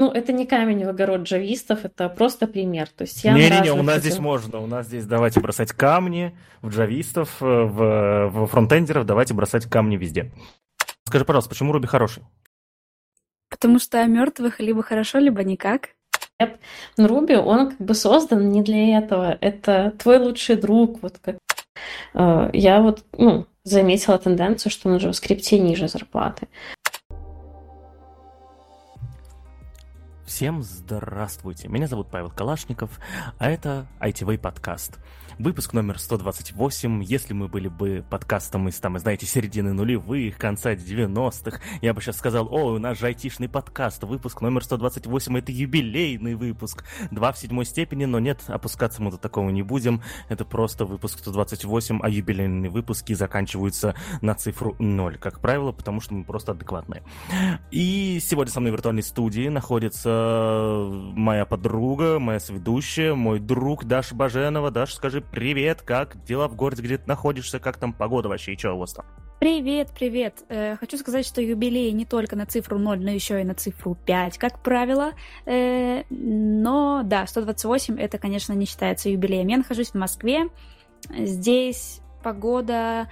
Ну, это не камень в огород джавистов, это просто пример. То есть я Не-не-не, у нас здесь можно. У нас здесь давайте бросать камни в джавистов, э, в, в фронтендеров, давайте бросать камни везде. Скажи, пожалуйста, почему Руби хороший? Потому что о мертвых либо хорошо, либо никак. Нет, Руби, он как бы создан не для этого. Это твой лучший друг. Вот как э, я вот ну, заметила тенденцию, что на JavaScript ниже зарплаты. Всем здравствуйте, меня зовут Павел Калашников, а это ITV подкаст. Выпуск номер 128. Если мы были бы подкастом из, там, знаете, середины нулевых, конца 90-х, я бы сейчас сказал, о, у нас же айтишный подкаст, выпуск номер 128, это юбилейный выпуск. Два в седьмой степени, но нет, опускаться мы до такого не будем. Это просто выпуск 128, а юбилейные выпуски заканчиваются на цифру 0, как правило, потому что мы просто адекватные. И сегодня со мной в виртуальной студии находится моя подруга, моя сведущая, мой друг Даша Баженова. Даша, скажи привет, как дела в городе, где ты находишься, как там погода вообще и что у вас там? Привет, привет. Э, хочу сказать, что юбилей не только на цифру 0, но еще и на цифру 5, как правило. Э, но да, 128 это, конечно, не считается юбилеем. Я нахожусь в Москве. Здесь погода...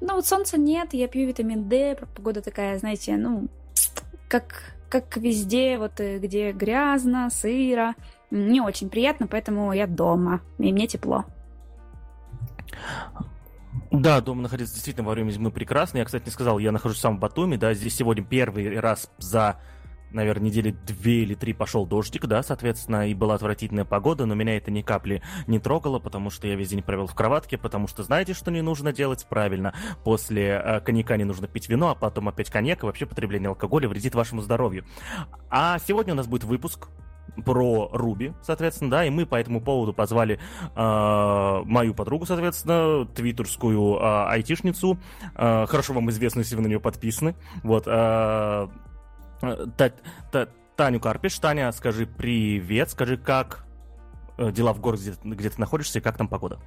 Ну, вот солнца нет, я пью витамин D, погода такая, знаете, ну, как, как везде, вот э, где грязно, сыро. Не очень приятно, поэтому я дома, и мне тепло. Да, дома находиться действительно во время зимы прекрасно. Я, кстати, не сказал, я нахожусь сам в Батуми, да, здесь сегодня первый раз за наверное, недели две или три пошел дождик, да, соответственно, и была отвратительная погода, но меня это ни капли не трогало, потому что я весь день провел в кроватке, потому что знаете, что не нужно делать? Правильно, после э, коньяка не нужно пить вино, а потом опять коньяк, и вообще потребление алкоголя вредит вашему здоровью. А сегодня у нас будет выпуск про Руби, соответственно, да, и мы по этому поводу позвали э, мою подругу, соответственно, твиттерскую э, айтишницу, э, хорошо вам известно, если вы на нее подписаны, вот, э, та, та, Таню Карпиш. Таня, скажи привет, скажи, как э, дела в городе, где ты находишься, и как там погода?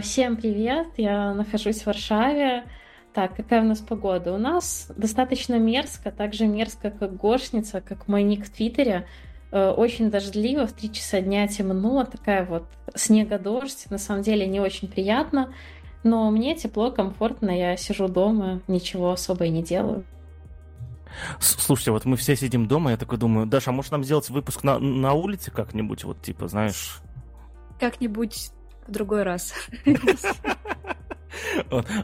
Всем привет, я нахожусь в Варшаве. Так, какая у нас погода? У нас достаточно мерзко, так же мерзко, как Гошница, как мой ник в Твиттере. Э, очень дождливо, в 3 часа дня темно, такая вот снега-дождь. На самом деле не очень приятно, но мне тепло, комфортно, я сижу дома, ничего особо и не делаю. Слушайте, вот мы все сидим дома, я такой думаю, Даша, а может нам сделать выпуск на, на улице как-нибудь, вот типа, знаешь... Как-нибудь в другой раз.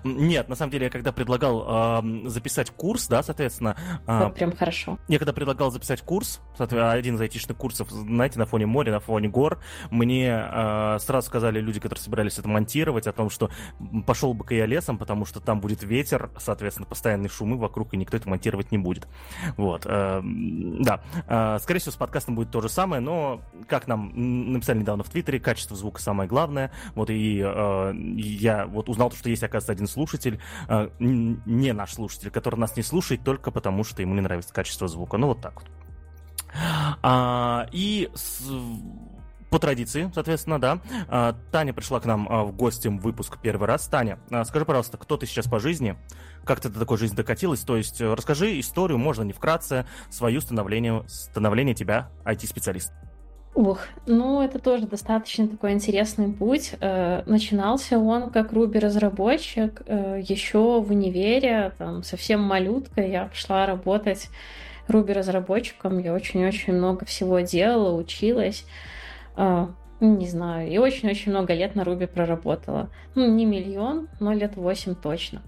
Нет, на самом деле, я когда предлагал э, записать курс, да, соответственно... Э, вот прям хорошо. Я когда предлагал записать курс, один из айтишных курсов, знаете, на фоне моря, на фоне гор, мне э, сразу сказали люди, которые собирались это монтировать, о том, что пошел бы-ка я лесом, потому что там будет ветер, соответственно, постоянные шумы вокруг, и никто это монтировать не будет. Вот, э, да. Э, скорее всего, с подкастом будет то же самое, но, как нам написали недавно в Твиттере, качество звука самое главное. Вот, и э, я вот узнал, что есть, оказывается, один слушатель, э, не наш слушатель, который нас не слушает только потому, что ему не нравится качество звука. Ну, вот так вот. А, и с, по традиции, соответственно, да, а, Таня пришла к нам а, в гости в выпуск первый раз. Таня, скажи, пожалуйста, кто ты сейчас по жизни? Как ты до такой жизни докатилась? То есть э, расскажи историю, можно не вкратце, свою становление, становление тебя IT-специалист. Ух, ну это тоже достаточно такой интересный путь. Э, начинался он как Руби-разработчик э, еще в универе, там совсем малютка, я пошла работать Руби-разработчиком, я очень-очень много всего делала, училась, э, не знаю, и очень-очень много лет на Руби проработала. Ну, не миллион, но лет восемь точно.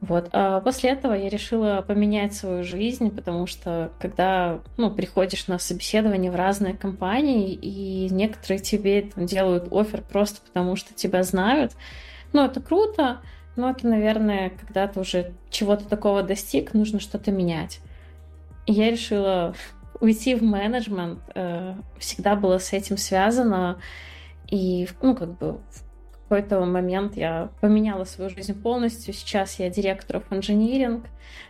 Вот. А после этого я решила поменять свою жизнь, потому что когда ну, приходишь на собеседование в разные компании, и некоторые тебе там, делают офер просто потому, что тебя знают, ну, это круто, но это, наверное, когда ты уже чего-то такого достиг, нужно что-то менять. Я решила уйти в менеджмент, э, всегда было с этим связано, и, ну, как бы какой-то момент я поменяла свою жизнь полностью. Сейчас я директор of engineering,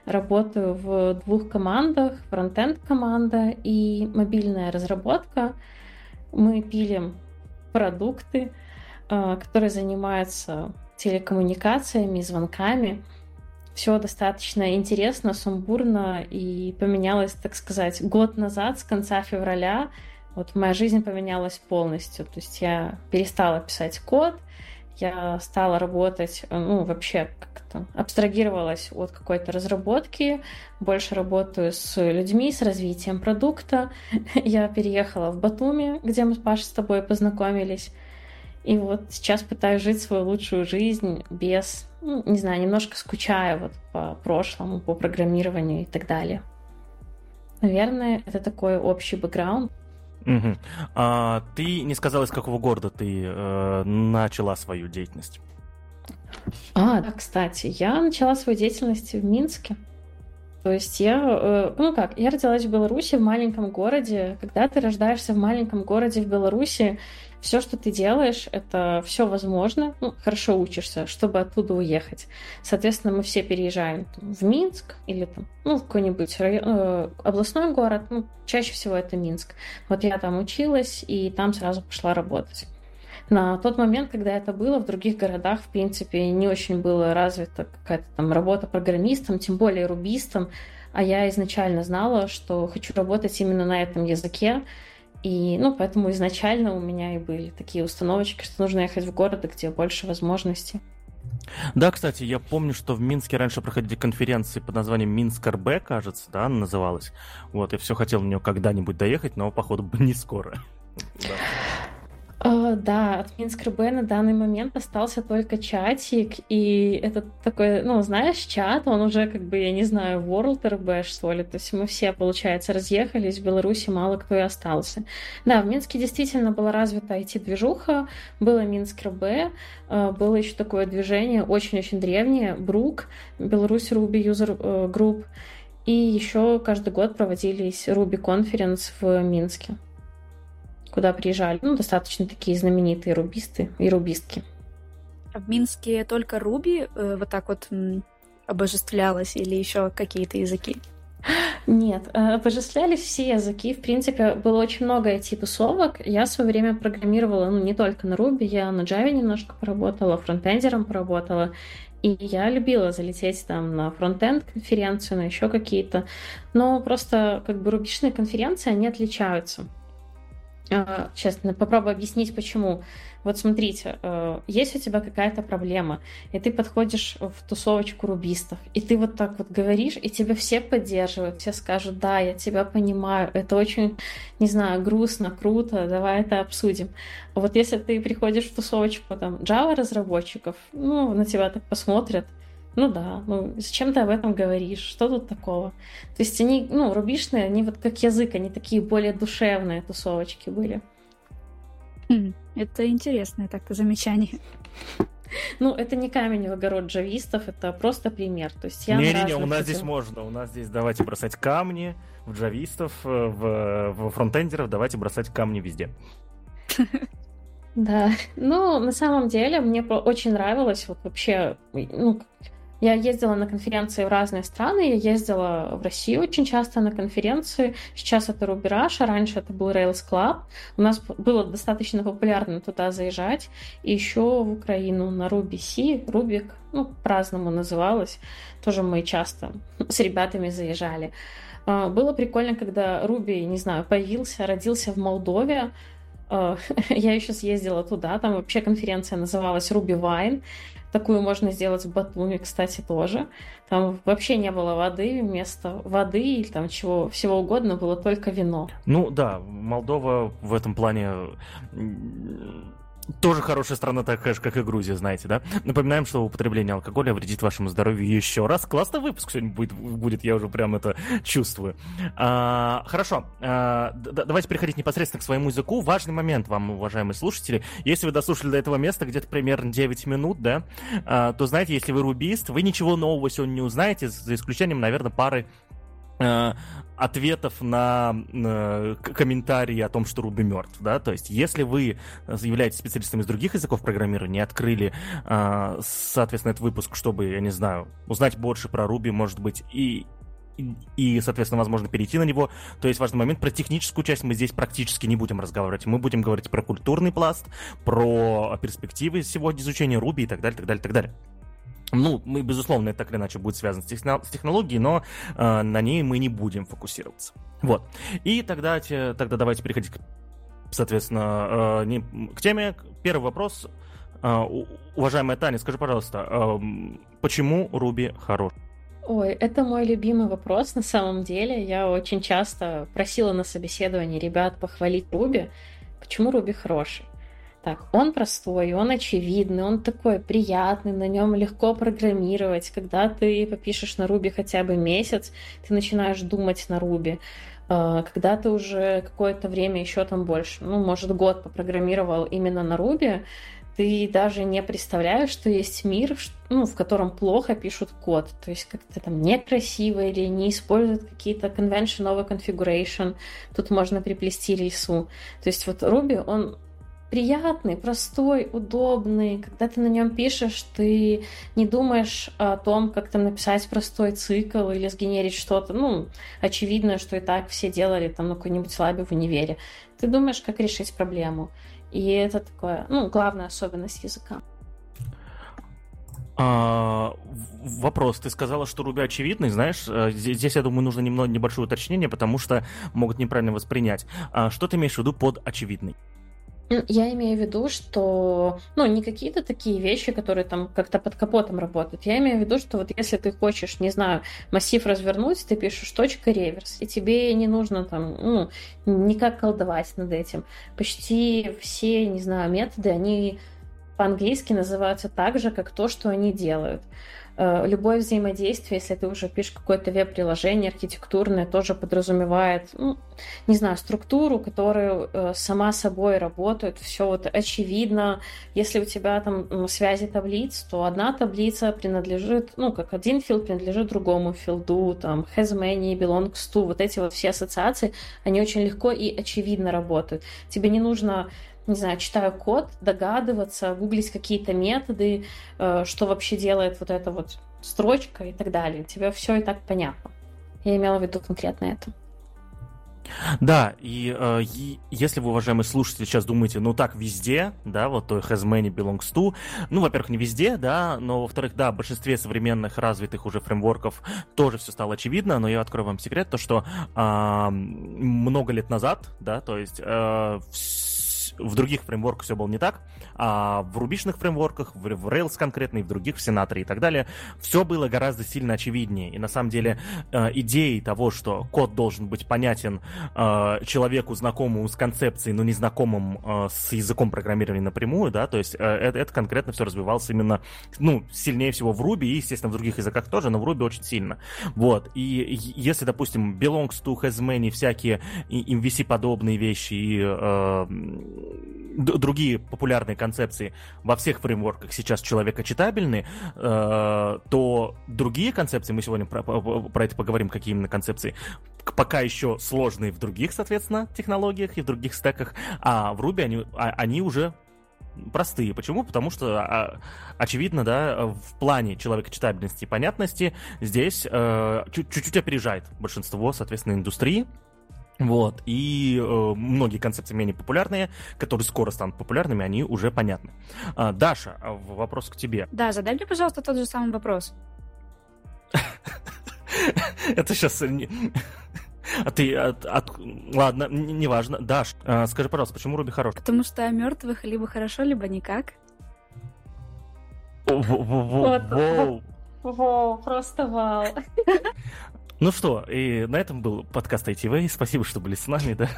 работаю в двух командах, фронтенд команда и мобильная разработка. Мы пилим продукты, э, которые занимаются телекоммуникациями, звонками. все достаточно интересно, сумбурно и поменялось, так сказать, год назад, с конца февраля. Вот моя жизнь поменялась полностью. То есть я перестала писать код, я стала работать, ну, вообще как-то абстрагировалась от какой-то разработки, больше работаю с людьми, с развитием продукта. Я переехала в Батуми, где мы с Пашей с тобой познакомились. И вот сейчас пытаюсь жить свою лучшую жизнь без, ну, не знаю, немножко скучая вот по прошлому, по программированию и так далее. Наверное, это такой общий бэкграунд. Угу. А, ты не сказала, из какого города ты э, начала свою деятельность? А, да, кстати, я начала свою деятельность в Минске. То есть я, э, ну как, я родилась в Беларуси, в маленьком городе. Когда ты рождаешься в маленьком городе в Беларуси, все, что ты делаешь, это все возможно, ну, хорошо учишься, чтобы оттуда уехать. Соответственно, мы все переезжаем там, в Минск или там, ну, в какой-нибудь район, э, областной город, ну, чаще всего это Минск. Вот я там училась и там сразу пошла работать. На тот момент, когда это было, в других городах, в принципе, не очень было развита какая-то там работа программистом, тем более рубистом, а я изначально знала, что хочу работать именно на этом языке, и, ну, поэтому изначально у меня и были такие установочки, что нужно ехать в город, где больше возможностей. Да, кстати, я помню, что в Минске раньше проходили конференции под названием Минск РБ, кажется, да, называлась. Вот, и все хотел на нее когда-нибудь доехать, но, походу, не скоро. Да. От Минск РБ на данный момент остался только чатик, и это такой, ну, знаешь, чат, он уже как бы, я не знаю, World РБ, что ли, то есть мы все, получается, разъехались, в Беларуси мало кто и остался. Да, в Минске действительно была развита IT-движуха, было Минск РБ, uh, было еще такое движение, очень-очень древнее, Брук, Беларусь User э, Group, и еще каждый год проводились Ruby Conference в Минске куда приезжали, ну, достаточно такие знаменитые рубисты и рубистки. А в Минске только Руби э, вот так вот м, обожествлялось или еще какие-то языки? Нет, э, обожествлялись все языки. В принципе, было очень много IT-тусовок. Я в свое время программировала ну, не только на Ruby, я на Java немножко поработала, фронтендером поработала. И я любила залететь там на фронтенд конференцию, на еще какие-то. Но просто как бы рубишные конференции, они отличаются. А, попробую объяснить, почему. Вот смотрите, э, есть у тебя какая-то проблема, и ты подходишь в тусовочку рубистов, и ты вот так вот говоришь, и тебя все поддерживают, все скажут, да, я тебя понимаю, это очень, не знаю, грустно, круто, давай это обсудим. А вот если ты приходишь в тусовочку там Java разработчиков, ну, на тебя так посмотрят, ну да, ну зачем ты об этом говоришь? Что тут такого? То есть они, ну, рубишные, они вот как язык, они такие более душевные тусовочки были. Хм, это интересное так-то замечание. Ну, это не камень в огород джавистов, это просто пример. То есть я Не-не-не, у нас здесь можно. У нас здесь давайте бросать камни в джавистов, э, в, в фронтендеров, давайте бросать камни везде. Да, ну, на самом деле, мне очень нравилось вот вообще, ну, я ездила на конференции в разные страны, я ездила в Россию очень часто на конференции. Сейчас это Рубираж, а раньше это был Rails Club. У нас было достаточно популярно туда заезжать. И еще в Украину на Ruby C, Рубик, ну, по-разному называлось. Тоже мы часто с ребятами заезжали. А, было прикольно, когда Руби, не знаю, появился, родился в Молдове. А, я еще съездила туда, там вообще конференция называлась Ruby Wine. Такую можно сделать в Батуми, кстати, тоже. Там вообще не было воды, вместо воды или там чего всего угодно было только вино. Ну да, Молдова в этом плане тоже хорошая страна, такая же, как и Грузия, знаете, да? Напоминаем, что употребление алкоголя вредит вашему здоровью еще раз. Классный выпуск сегодня будет, будет я уже прям это чувствую. А, хорошо, а, давайте переходить непосредственно к своему языку. Важный момент вам, уважаемые слушатели. Если вы дослушали до этого места где-то примерно 9 минут, да, а, то знаете, если вы рубист, вы ничего нового сегодня не узнаете, за исключением, наверное, пары ответов на э, комментарии о том, что Руби мертв, да, то есть если вы являетесь специалистом из других языков программирования, открыли, э, соответственно, этот выпуск, чтобы, я не знаю, узнать больше про Руби, может быть, и и, соответственно, возможно, перейти на него. То есть важный момент. Про техническую часть мы здесь практически не будем разговаривать. Мы будем говорить про культурный пласт, про перспективы сегодня изучения Руби и так далее, так далее, так далее. Ну, мы, безусловно, это так или иначе будет связано с, технологией, но э, на ней мы не будем фокусироваться. Вот. И тогда, тогда давайте переходить, к, соответственно, э, не, к теме. Первый вопрос. Э, уважаемая Таня, скажи, пожалуйста, э, почему Руби хорош? Ой, это мой любимый вопрос на самом деле. Я очень часто просила на собеседовании ребят похвалить Руби. Почему Руби хороший? Так, он простой, он очевидный, он такой приятный, на нем легко программировать. Когда ты попишешь на Руби хотя бы месяц, ты начинаешь думать на Руби. А, когда ты уже какое-то время еще там больше, ну, может, год попрограммировал именно на Руби, ты даже не представляешь, что есть мир, ну, в котором плохо пишут код. То есть как-то там некрасиво или не используют какие-то convention over configuration. Тут можно приплести рельсу. То есть вот Ruby, он приятный, простой, удобный. Когда ты на нем пишешь, ты не думаешь о том, как там написать простой цикл или сгенерить что-то. Ну, очевидно, что и так все делали там на какой-нибудь лабе в универе. Ты думаешь, как решить проблему. И это такое, ну, главная особенность языка. А, вопрос. Ты сказала, что Руби очевидный. Знаешь, э, здесь, я думаю, нужно немного небольшое уточнение, потому что могут неправильно воспринять. А что ты имеешь в виду под очевидный? Я имею в виду, что, ну, не какие-то такие вещи, которые там как-то под капотом работают. Я имею в виду, что вот если ты хочешь, не знаю, массив развернуть, ты пишешь точка реверс, и тебе не нужно там, ну, никак колдовать над этим. Почти все, не знаю, методы, они по-английски называются так же, как то, что они делают. Э, любое взаимодействие, если ты уже пишешь какое-то веб-приложение архитектурное, тоже подразумевает, ну, не знаю, структуру, которая э, сама собой работает, все вот очевидно. Если у тебя там связи таблиц, то одна таблица принадлежит, ну, как один филд принадлежит другому филду, там, has many, belongs to, вот эти вот все ассоциации, они очень легко и очевидно работают. Тебе не нужно не знаю, читаю код, догадываться, гуглить какие-то методы, э, что вообще делает вот эта вот строчка и так далее. Тебе все и так понятно. Я имела в виду конкретно это. Да, и, э, и если вы, уважаемые слушатели, сейчас думаете, ну так везде, да, вот то has many belongs to, ну, во-первых, не везде, да, но, во-вторых, да, в большинстве современных развитых уже фреймворков тоже все стало очевидно, но я открою вам секрет, то, что э, много лет назад, да, то есть э, в других фреймворках все было не так, а в рубишных фреймворках, в, в Rails конкретно и в других, в Сенаторе и так далее, все было гораздо сильно очевиднее. И на самом деле э, идеей того, что код должен быть понятен э, человеку, знакомому с концепцией, но не знакомым э, с языком программирования напрямую, да, то есть это, это конкретно все развивалось именно, ну, сильнее всего в Ruby и, естественно, в других языках тоже, но в Ruby очень сильно. Вот. И если, допустим, belongs to, has many, всякие MVC-подобные вещи и э, другие популярные концепции во всех фреймворках сейчас человекочитабельны, э, то другие концепции, мы сегодня про, про это поговорим, какие именно концепции, пока еще сложные в других, соответственно, технологиях и в других стеках, а в Ruby они, а, они уже простые. Почему? Потому что, а, очевидно, да, в плане человекочитабельности и понятности здесь э, чуть-чуть опережает большинство, соответственно, индустрии. Вот, и э, многие концепции менее популярные, которые скоро станут популярными, они уже понятны. А, Даша, а вопрос к тебе. Да, задай мне, пожалуйста, тот же самый вопрос. Это сейчас... А ты от, от... ладно, неважно. Даш, а, скажи, пожалуйста, почему Ruby хорош? Потому что о мертвых либо хорошо, либо никак. Воу, просто вау. Ну что, и на этом был подкаст ITV. Спасибо, что были с нами, да.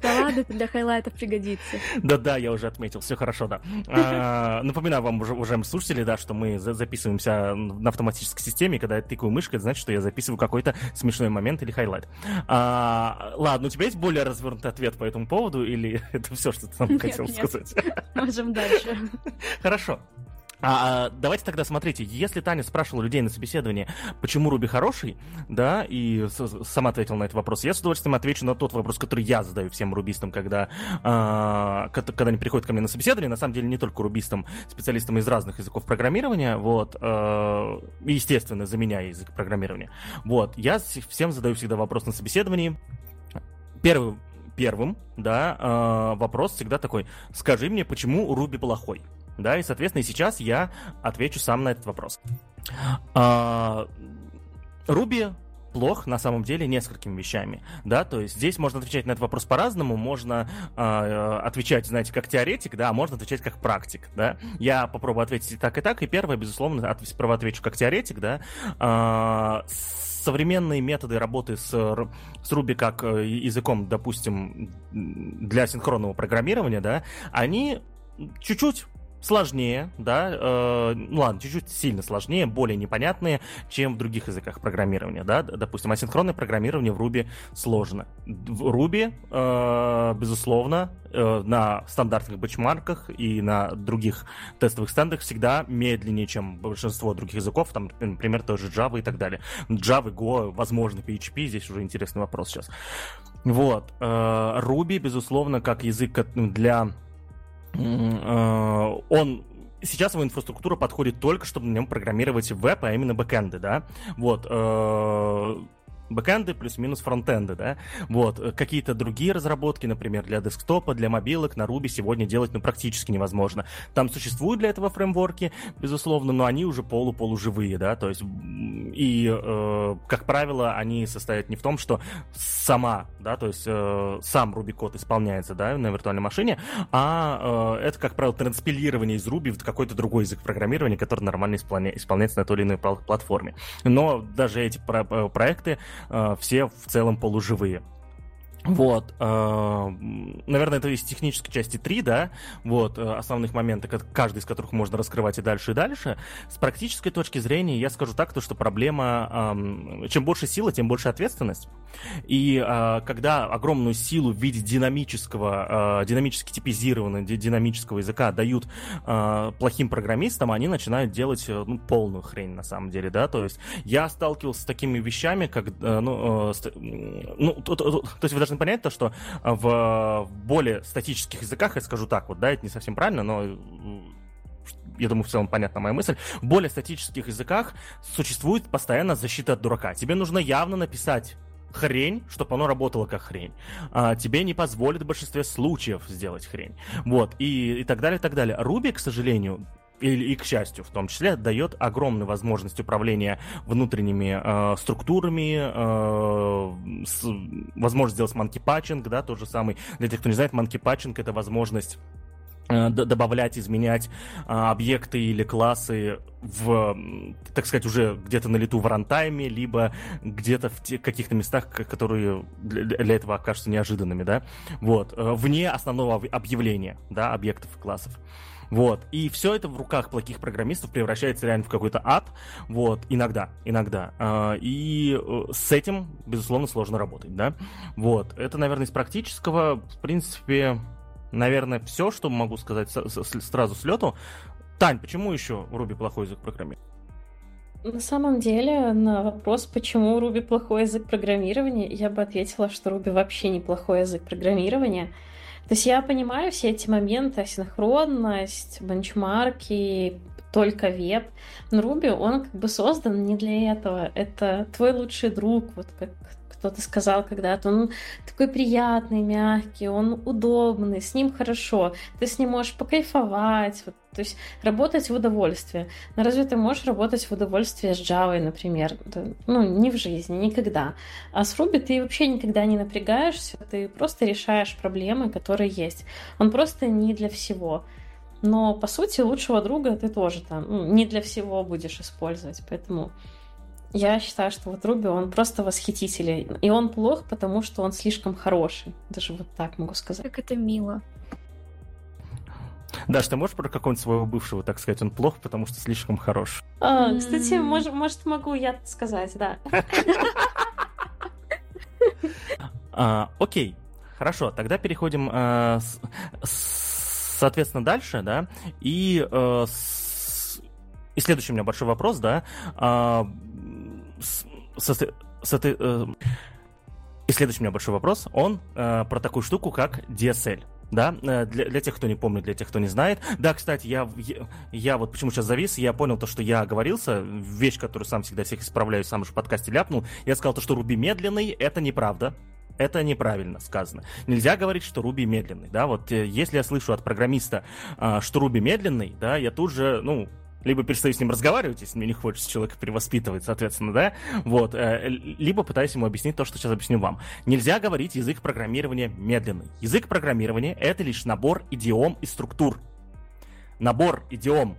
Да ладно, это для highlight ов пригодится. Да-да, я уже отметил, все хорошо, да. А, напоминаю вам, уже, уважаемые слушатели, да, что мы за записываемся на автоматической системе, когда я тыкаю мышкой, это значит, что я записываю какой-то смешной момент или highlight. А, ладно, у тебя есть более развернутый ответ по этому поводу, или это все, что ты нам хотел сказать? Можем дальше. Хорошо. А, давайте тогда смотрите, если Таня спрашивала людей на собеседовании, почему Руби хороший, да, и сама ответила на этот вопрос, я с удовольствием отвечу на тот вопрос, который я задаю всем рубистам, когда, а, когда они приходят ко мне на собеседование, на самом деле не только рубистам, специалистам из разных языков программирования, вот, а, естественно, заменяя язык программирования. Вот, я всем задаю всегда вопрос на собеседовании. Первый первым, да, э, вопрос всегда такой: скажи мне, почему Руби плохой? Да, и, соответственно, и сейчас я отвечу сам на этот вопрос. А, Руби плох на самом деле несколькими вещами, да, то есть здесь можно отвечать на этот вопрос по-разному, можно э, отвечать, знаете, как теоретик, да, а можно отвечать как практик, да. Я попробую ответить и так, и так, и первое, безусловно, от, сперва отвечу как теоретик, да. Э, современные методы работы с, с Ruby как э, языком, допустим, для синхронного программирования, да, они чуть-чуть сложнее, да, э, ну ладно, чуть-чуть сильно сложнее, более непонятные, чем в других языках программирования, да, допустим, асинхронное программирование в Ruby сложно. В Ruby, э, безусловно, э, на стандартных бэчмарках и на других тестовых стендах всегда медленнее, чем большинство других языков, там, например, тоже Java и так далее. Java, Go, возможно, PHP, здесь уже интересный вопрос сейчас. Вот. Э, Ruby, безусловно, как язык для Э, он сейчас его инфраструктура подходит только, чтобы на нем программировать веб, а именно бэкэнды, да. Вот. Э, бэкэнды плюс-минус фронтенды, да. Вот. Какие-то другие разработки, например, для десктопа, для мобилок на Ruby сегодня делать ну, практически невозможно. Там существуют для этого фреймворки, безусловно, но они уже полу-полуживые, да, то есть и, э, как правило, они состоят не в том, что сама, да, то есть э, сам Ruby код исполняется, да, на виртуальной машине, а э, это, как правило, транспилирование из Ruby в какой-то другой язык программирования, который нормально исполня... исполняется на той или иной платформе. Но даже эти про- э, проекты э, все в целом полуживые. Вот, э, наверное, это из технической части 3, да, вот, э, основных моментов, каждый из которых можно раскрывать и дальше, и дальше. С практической точки зрения я скажу так, то, что проблема, чем больше сила, тем больше ответственность. И э, когда огромную силу в виде динамического, динамически типизированного, динамического языка дают плохим программистам, они начинают делать, ну, полную хрень, на самом деле, да, то есть я сталкивался с такими вещами, как, ну, ну то, то, то есть вы даже должны понять то, что а, в более статических языках, я скажу так вот, да, это не совсем правильно, но я думаю, в целом понятна моя мысль, в более статических языках существует постоянно защита от дурака. Тебе нужно явно написать хрень, чтобы оно работало как хрень. А, тебе не позволит в большинстве случаев сделать хрень. Вот, и, и так далее, и так далее. Руби, к сожалению, и, и к счастью в том числе, дает огромную возможность управления внутренними э, структурами, э, с, возможность сделать манки-патчинг, да, тот же самый. Для тех, кто не знает, манки-патчинг — это возможность э, добавлять, изменять а, объекты или классы в, так сказать, уже где-то на лету в рантайме, либо где-то в тех каких-то местах, которые для, для этого окажутся неожиданными, да, вот, э, вне основного объявления, да, объектов и классов. Вот. И все это в руках плохих программистов превращается реально в какой-то ад. Вот. Иногда. Иногда. А, и э, с этим, безусловно, сложно работать, да. Вот. Это, наверное, из практического, в принципе, наверное, все, что могу сказать сразу с лету. Тань, почему еще Руби плохой язык программирования? На самом деле, на вопрос, почему Руби плохой язык программирования, я бы ответила, что Руби вообще неплохой язык программирования. То есть я понимаю все эти моменты, синхронность, бенчмарки, только веб. Но Руби, он как бы создан не для этого. Это твой лучший друг, вот как кто-то сказал когда-то, он такой приятный, мягкий, он удобный, с ним хорошо, ты с ним можешь покайфовать, вот, то есть работать в удовольствие. Но разве ты можешь работать в удовольствие с Java, например? Ну, не в жизни, никогда. А с Ruby ты вообще никогда не напрягаешься, ты просто решаешь проблемы, которые есть. Он просто не для всего. Но, по сути, лучшего друга ты тоже там ну, не для всего будешь использовать. Поэтому я считаю, что вот Руби, он просто восхитительный. И он плох, потому что он слишком хороший. Даже вот так могу сказать. Как это мило. Даш, ты можешь про какого-нибудь своего бывшего, так сказать, он плох, потому что слишком хорош? А, кстати, мож, может, могу я сказать, да. А, окей, хорошо, тогда переходим, а, соответственно, дальше, да, и, а, и следующий у меня большой вопрос, да, со, э, и следующий у меня большой вопрос, он э, про такую штуку, как DSL. Да, э, для, для тех, кто не помнит, для тех, кто не знает. Да, кстати, я, я, я вот почему сейчас завис, я понял то, что я оговорился, вещь, которую сам всегда всех исправляю, сам же в подкасте ляпнул. Я сказал то, что Руби медленный, это неправда Это неправильно сказано. Нельзя говорить, что Руби медленный, да, вот э, если я слышу от программиста, э, что Руби медленный, да, я тут же, ну, либо перестаю с ним разговаривать, если мне не хочется человека перевоспитывать, соответственно, да, вот, э, либо пытаюсь ему объяснить то, что сейчас объясню вам. Нельзя говорить язык программирования медленный. Язык программирования — это лишь набор идиом и структур. Набор идиом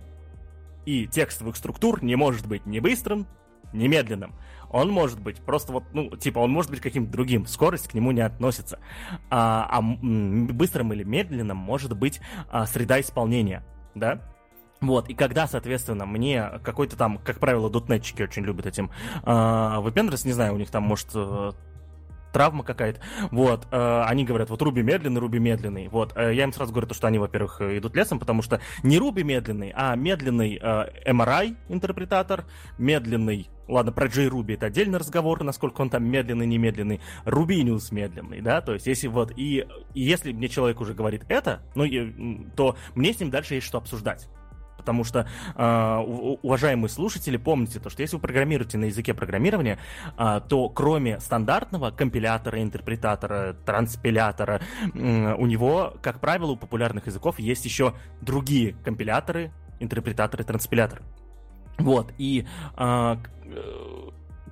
и текстовых структур не может быть ни быстрым, ни медленным. Он может быть просто вот, ну, типа, он может быть каким-то другим. Скорость к нему не относится. А, а быстрым или медленным может быть а, среда исполнения, да? Вот, и когда, соответственно, мне какой-то там, как правило, дотнетчики очень любят этим э, выпендриться, не знаю, у них там, может, э, травма какая-то. Вот, э, они говорят, вот Руби медленный, Руби медленный. Вот, э, я им сразу говорю, то, что они, во-первых, идут лесом, потому что не Руби медленный, а медленный э, MRI интерпретатор, медленный Ладно, про Джей Руби это отдельный разговор, насколько он там медленный, немедленный. Рубиниус медленный, да, то есть если вот, и, и если мне человек уже говорит это, ну, и, то мне с ним дальше есть что обсуждать. Потому что, э, уважаемые слушатели, помните то, что если вы программируете на языке программирования, э, то кроме стандартного компилятора, интерпретатора, транспилятора, э, у него, как правило, у популярных языков есть еще другие компиляторы, интерпретаторы, транспиляторы. Вот, и э,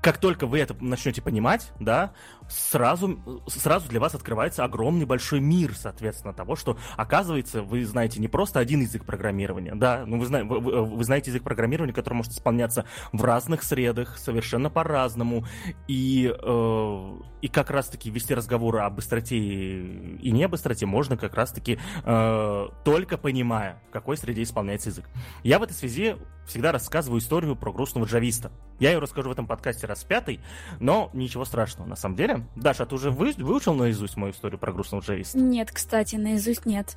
как только вы это начнете понимать, да, сразу, сразу для вас открывается огромный большой мир, соответственно, того, что, оказывается, вы знаете не просто один язык программирования, да, ну вы, вы, вы знаете язык программирования, который может исполняться в разных средах, совершенно по-разному, и, э, и как раз-таки вести разговоры о быстроте и не быстроте можно как раз-таки э, только понимая, в какой среде исполняется язык. Я в этой связи всегда рассказываю историю про грустного джависта. Я ее расскажу в этом подкасте раз пятый, но ничего страшного на самом деле. Даша, а ты уже вы, выучил наизусть мою историю про грустного джависта? Нет, кстати, наизусть нет.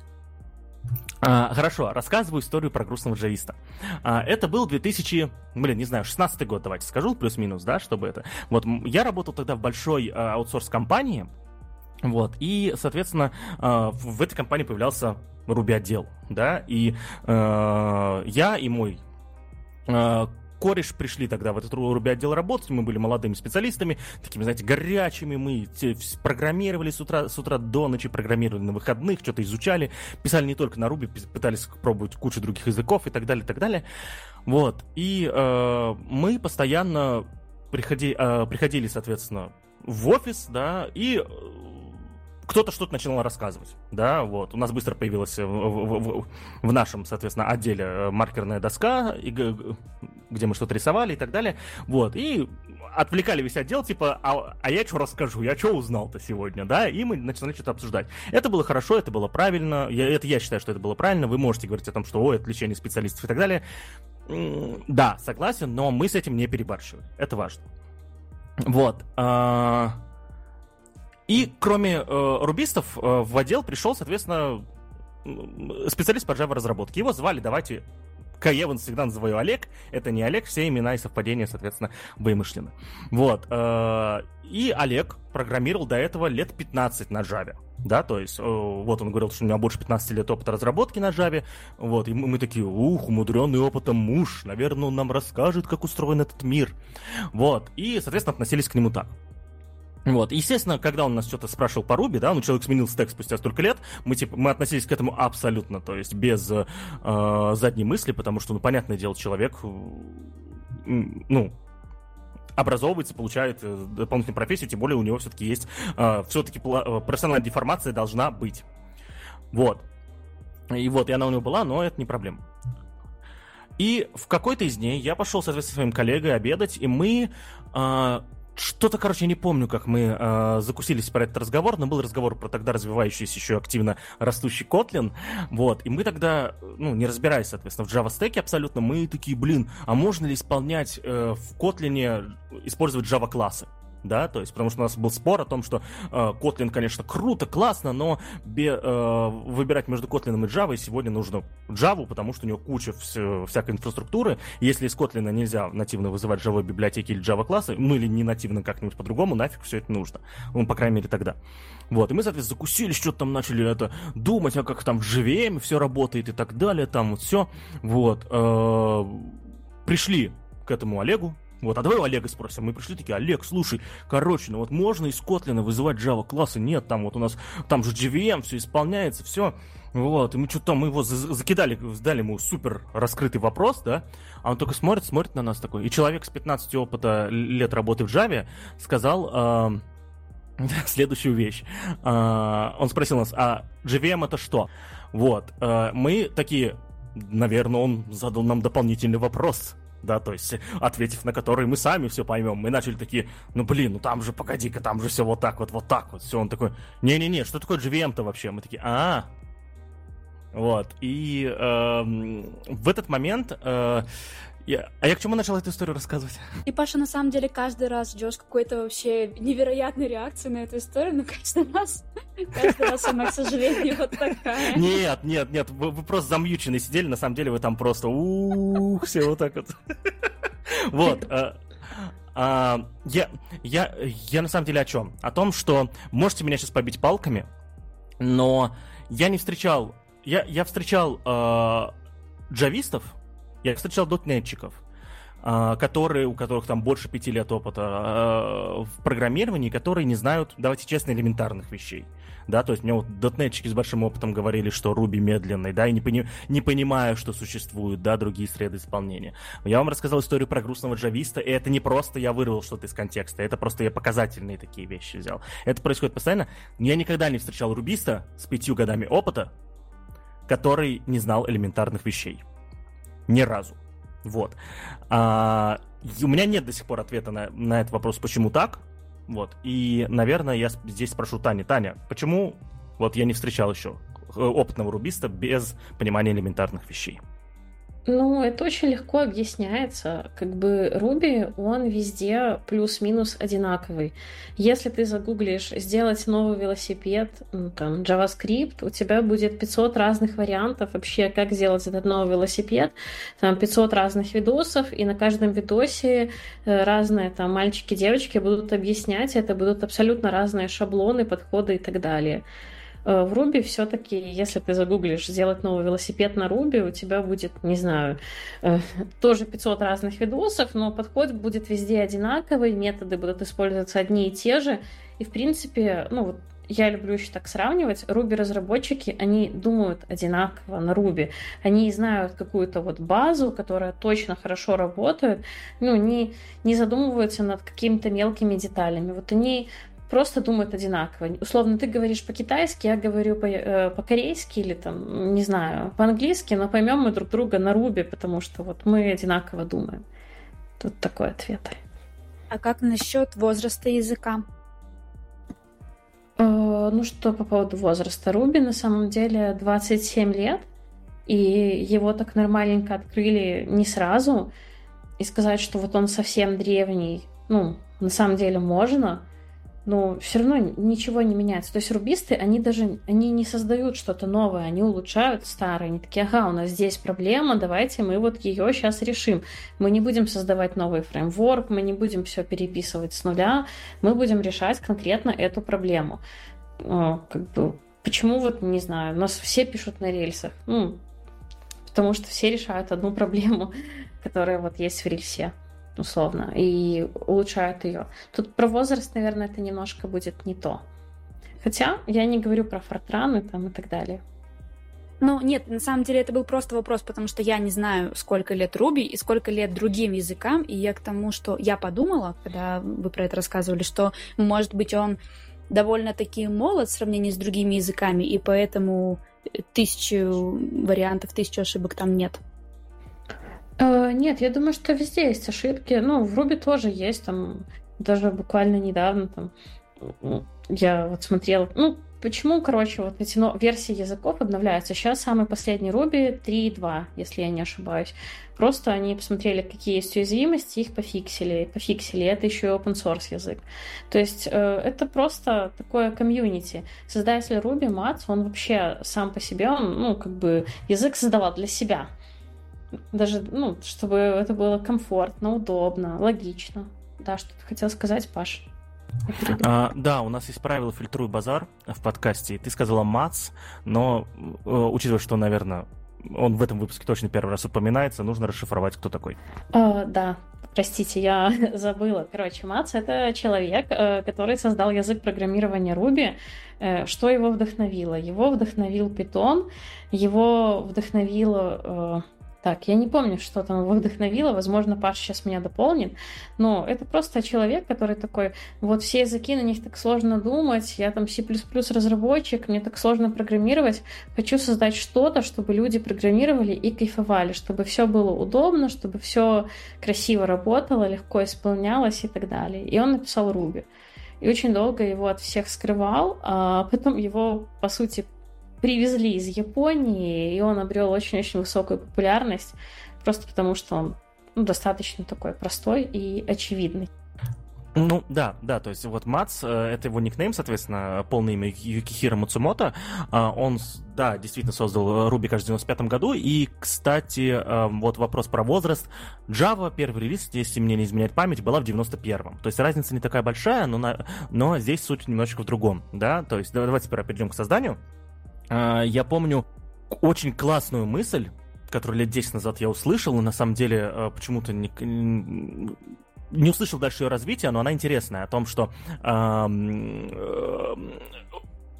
А, хорошо, рассказываю историю про грустного джависта. А, это был 2000, блин, не знаю, 16 год, давайте скажу, плюс-минус, да, чтобы это. Вот, я работал тогда в большой а, аутсорс-компании, вот, и, соответственно, а, в этой компании появлялся Ruby отдел, да, и э, я и мой кореш пришли тогда в этот Руби отдел работать, мы были молодыми специалистами, такими, знаете, горячими, мы программировали с утра, с утра до ночи, программировали на выходных, что-то изучали, писали не только на Руби, пытались пробовать кучу других языков и так далее, и так далее. Вот, и э, мы постоянно приходи, э, приходили, соответственно, в офис, да, и кто-то что-то начинал рассказывать, да, вот. У нас быстро появилась в, в, в, в нашем, соответственно, отделе э, маркерная доска, и, где мы что-то рисовали и так далее, вот. И отвлекали весь отдел, типа, а, а я что расскажу, я что узнал-то сегодня, да, и мы начинали что-то обсуждать. Это было хорошо, это было правильно, я, это я считаю, что это было правильно, вы можете говорить о том, что, ой, отвлечение специалистов и так далее. Да, согласен, но мы с этим не перебарщивали, это важно. Вот. И кроме э, рубистов э, в отдел пришел, соответственно, специалист по Java разработке. Его звали, давайте, Каеван всегда называю Олег. Это не Олег, все имена и совпадения, соответственно, вымышлены. Вот. Э, и Олег программировал до этого лет 15 на Java. Да, то есть, э, вот он говорил, что у него больше 15 лет опыта разработки на Java. Вот, и мы, мы такие, ух, умудренный опытом муж. Наверное, он нам расскажет, как устроен этот мир. Вот. И, соответственно, относились к нему так. Вот, естественно, когда он нас что-то спрашивал по Руби, да, ну, человек сменил стек спустя столько лет, мы, типа, мы относились к этому абсолютно, то есть без э, задней мысли, потому что, ну, понятное дело, человек, ну, образовывается, получает э, дополнительную профессию, тем более у него все-таки есть, э, все-таки э, профессиональная деформация должна быть. Вот. И вот, и она у него была, но это не проблема. И в какой-то из дней я пошел, соответственно, своим коллегой обедать, и мы э, что-то, короче, не помню, как мы э, закусились про этот разговор, но был разговор про тогда развивающийся еще активно растущий Kotlin, вот, и мы тогда, ну, не разбираясь, соответственно, в Java стеке абсолютно, мы такие, блин, а можно ли исполнять э, в Kotlin, использовать Java классы? Да, то есть, потому что у нас был спор о том, что э, Kotlin, конечно, круто, классно, но бе, э, выбирать между Kotlin и Java сегодня нужно Java, потому что у него куча вс- всякой инфраструктуры. Если из Kotlin нельзя нативно вызывать Java библиотеки или Java классы, ну или не нативно как-нибудь по-другому, нафиг все это нужно. Ну, по крайней мере, тогда. Вот, и мы, соответственно, закусились, что-то там начали это думать, а как там в JVM все работает и так далее, там вот все. Вот. Э, пришли к этому Олегу, Вот, а давай у Олега спросим. Мы пришли такие, Олег, слушай, короче, ну вот можно из Kotlin вызывать Java классы? Нет, там вот у нас, там же JVM, все исполняется, все. Вот, и мы что-то там, мы его закидали, дали ему супер раскрытый вопрос, да, а он только смотрит, смотрит на нас такой. И человек с 15 опыта лет работы в Java сказал э, следующую вещь. Э, он спросил нас, а JVM это что? Вот, э, мы такие, наверное, он задал нам дополнительный вопрос да, то есть ответив на который мы сами все поймем. Мы начали такие, ну блин, ну там же, погоди-ка, там же все вот так вот, вот так вот. Все, он такой, не-не-не, что такое GVM-то вообще? Мы такие, а, вот, и э, в этот момент э, я... А я к чему начал эту историю рассказывать? И Паша, на самом деле, каждый раз ждешь какой-то вообще невероятной реакции на эту историю, но каждый раз, каждый раз она, к сожалению, вот такая. Нет, нет, нет, вы, вы просто замьючены сидели, на самом деле вы там просто ух, все вот так вот. Вот. Э, а, я, я, я на самом деле о чем? О том, что можете меня сейчас побить палками, но я не встречал, я, я встречал э, джавистов, я встречал дотнетчиков, а, которые, у которых там больше пяти лет опыта а, в программировании, которые не знают, давайте честно, элементарных вещей. Да, то есть мне вот дотнетчики с большим опытом говорили, что Ruby медленный, да, и не, пони, не понимаю, что существуют, да, другие среды исполнения. Я вам рассказал историю про грустного джависта, и это не просто я вырвал что-то из контекста, это просто я показательные такие вещи взял. Это происходит постоянно. Я никогда не встречал рубиста с пятью годами опыта, который не знал элементарных вещей. Ни разу. Вот. А, у меня нет до сих пор ответа на, на этот вопрос, почему так. Вот. И, наверное, я здесь спрошу Тани. Таня, почему вот я не встречал еще э, опытного рубиста без понимания элементарных вещей? Ну, это очень легко объясняется. Как бы Ruby, он везде плюс-минус одинаковый. Если ты загуглишь сделать новый велосипед, ну, там, JavaScript, у тебя будет 500 разных вариантов вообще, как сделать этот новый велосипед. Там 500 разных видосов, и на каждом видосе э, разные там мальчики, девочки будут объяснять, это будут абсолютно разные шаблоны, подходы и так далее. Э, в Руби все-таки, если ты загуглишь сделать новый велосипед на Руби, у тебя будет, не знаю, э, тоже 500 разных видосов, но подход будет везде одинаковый, методы будут использоваться одни и те же. И, в принципе, ну вот я люблю еще так сравнивать, Руби-разработчики, они думают одинаково на Руби. Они знают какую-то вот базу, которая точно хорошо работает, ну, не, не задумываются над какими-то мелкими деталями. Вот они просто думают одинаково. Условно, ты говоришь по-китайски, я говорю по- э, по-корейски или там, не знаю, по-английски, но поймем мы друг друга на рубе, потому что вот мы одинаково думаем. Тут такой ответ. А как насчет возраста языка? Э, ну что по поводу возраста? Руби на самом деле 27 лет, и его так нормальненько открыли не сразу. И сказать, что вот он совсем древний, ну, на самом деле можно – но все равно ничего не меняется. То есть рубисты, они даже они не создают что-то новое, они улучшают старое. Они такие, ага, у нас здесь проблема, давайте мы вот ее сейчас решим. Мы не будем создавать новый фреймворк, мы не будем все переписывать с нуля, мы будем решать конкретно эту проблему. Как бы, почему вот, не знаю, у нас все пишут на рельсах? Ну, потому что все решают одну проблему, которая вот есть в рельсе условно, и улучшают ее. Тут про возраст, наверное, это немножко будет не то. Хотя я не говорю про фортраны там и так далее. Ну, нет, на самом деле это был просто вопрос, потому что я не знаю, сколько лет Руби и сколько лет другим языкам, и я к тому, что я подумала, когда вы про это рассказывали, что, может быть, он довольно-таки молод в сравнении с другими языками, и поэтому тысячу вариантов, тысячу ошибок там нет. Э, нет, я думаю, что везде есть ошибки. Ну, в Руби тоже есть, там, даже буквально недавно там я вот смотрела, ну, почему, короче, вот эти но, версии языков обновляются. Сейчас самый последний Ruby 3.2, если я не ошибаюсь. Просто они посмотрели, какие есть уязвимости, их пофиксили. Пофиксили. Это еще и open source язык. То есть э, это просто такое комьюнити. Создатель Ruby, Мац, он вообще сам по себе, он, ну, как бы язык создавал для себя. Даже, ну, чтобы это было комфортно, удобно, логично. Да, что ты хотел сказать, Паш? А, да, у нас есть правило «Фильтруй базар» в подкасте. Ты сказала «мац», но, э, учитывая, что, наверное, он в этом выпуске точно первый раз упоминается, нужно расшифровать, кто такой. А, да, Простите, я забыла. Короче, Мац — это человек, э, который создал язык программирования Ruby. Э, что его вдохновило? Его вдохновил Python, его вдохновило так, я не помню, что там его вдохновило, возможно, Паша сейчас меня дополнит, но это просто человек, который такой, вот все языки, на них так сложно думать, я там C++ разработчик, мне так сложно программировать, хочу создать что-то, чтобы люди программировали и кайфовали, чтобы все было удобно, чтобы все красиво работало, легко исполнялось и так далее. И он написал Ruby. И очень долго его от всех скрывал, а потом его, по сути, привезли из Японии, и он обрел очень-очень высокую популярность, просто потому что он ну, достаточно такой простой и очевидный. Ну, да, да, то есть вот Мац, э, это его никнейм, соответственно, полное имя Юкихира Мацумото. А, он, да, действительно создал кажется, в 95 году. И, кстати, э, вот вопрос про возраст. Java, первый релиз, если мне не изменяет память, была в 91-м. То есть разница не такая большая, но, на, но здесь суть немножечко в другом, да. То есть давайте теперь перейдем к созданию. А, я помню очень классную мысль, которую лет 10 назад я услышал, и на самом деле э, почему-то не, не услышал дальше ее развития, но она интересная, о том, что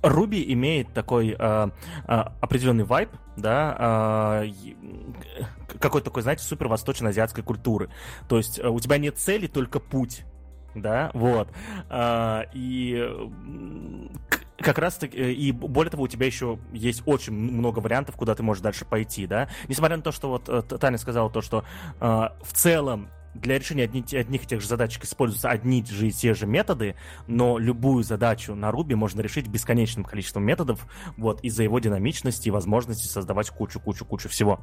Руби э, имеет такой э, определенный вайб, да, э, какой-то такой, знаете, супер восточно-азиатской культуры. То есть у тебя нет цели, только путь да, вот. А, и как раз таки, э, и более того, у тебя еще есть очень много вариантов, куда ты можешь дальше пойти, да. Несмотря на то, что вот э, Таня сказала то, что э, в целом для решения одних, одних и тех же задачек используются одни же и те же методы, но любую задачу на Ruby можно решить бесконечным количеством методов, вот, из-за его динамичности и возможности создавать кучу-кучу-кучу всего.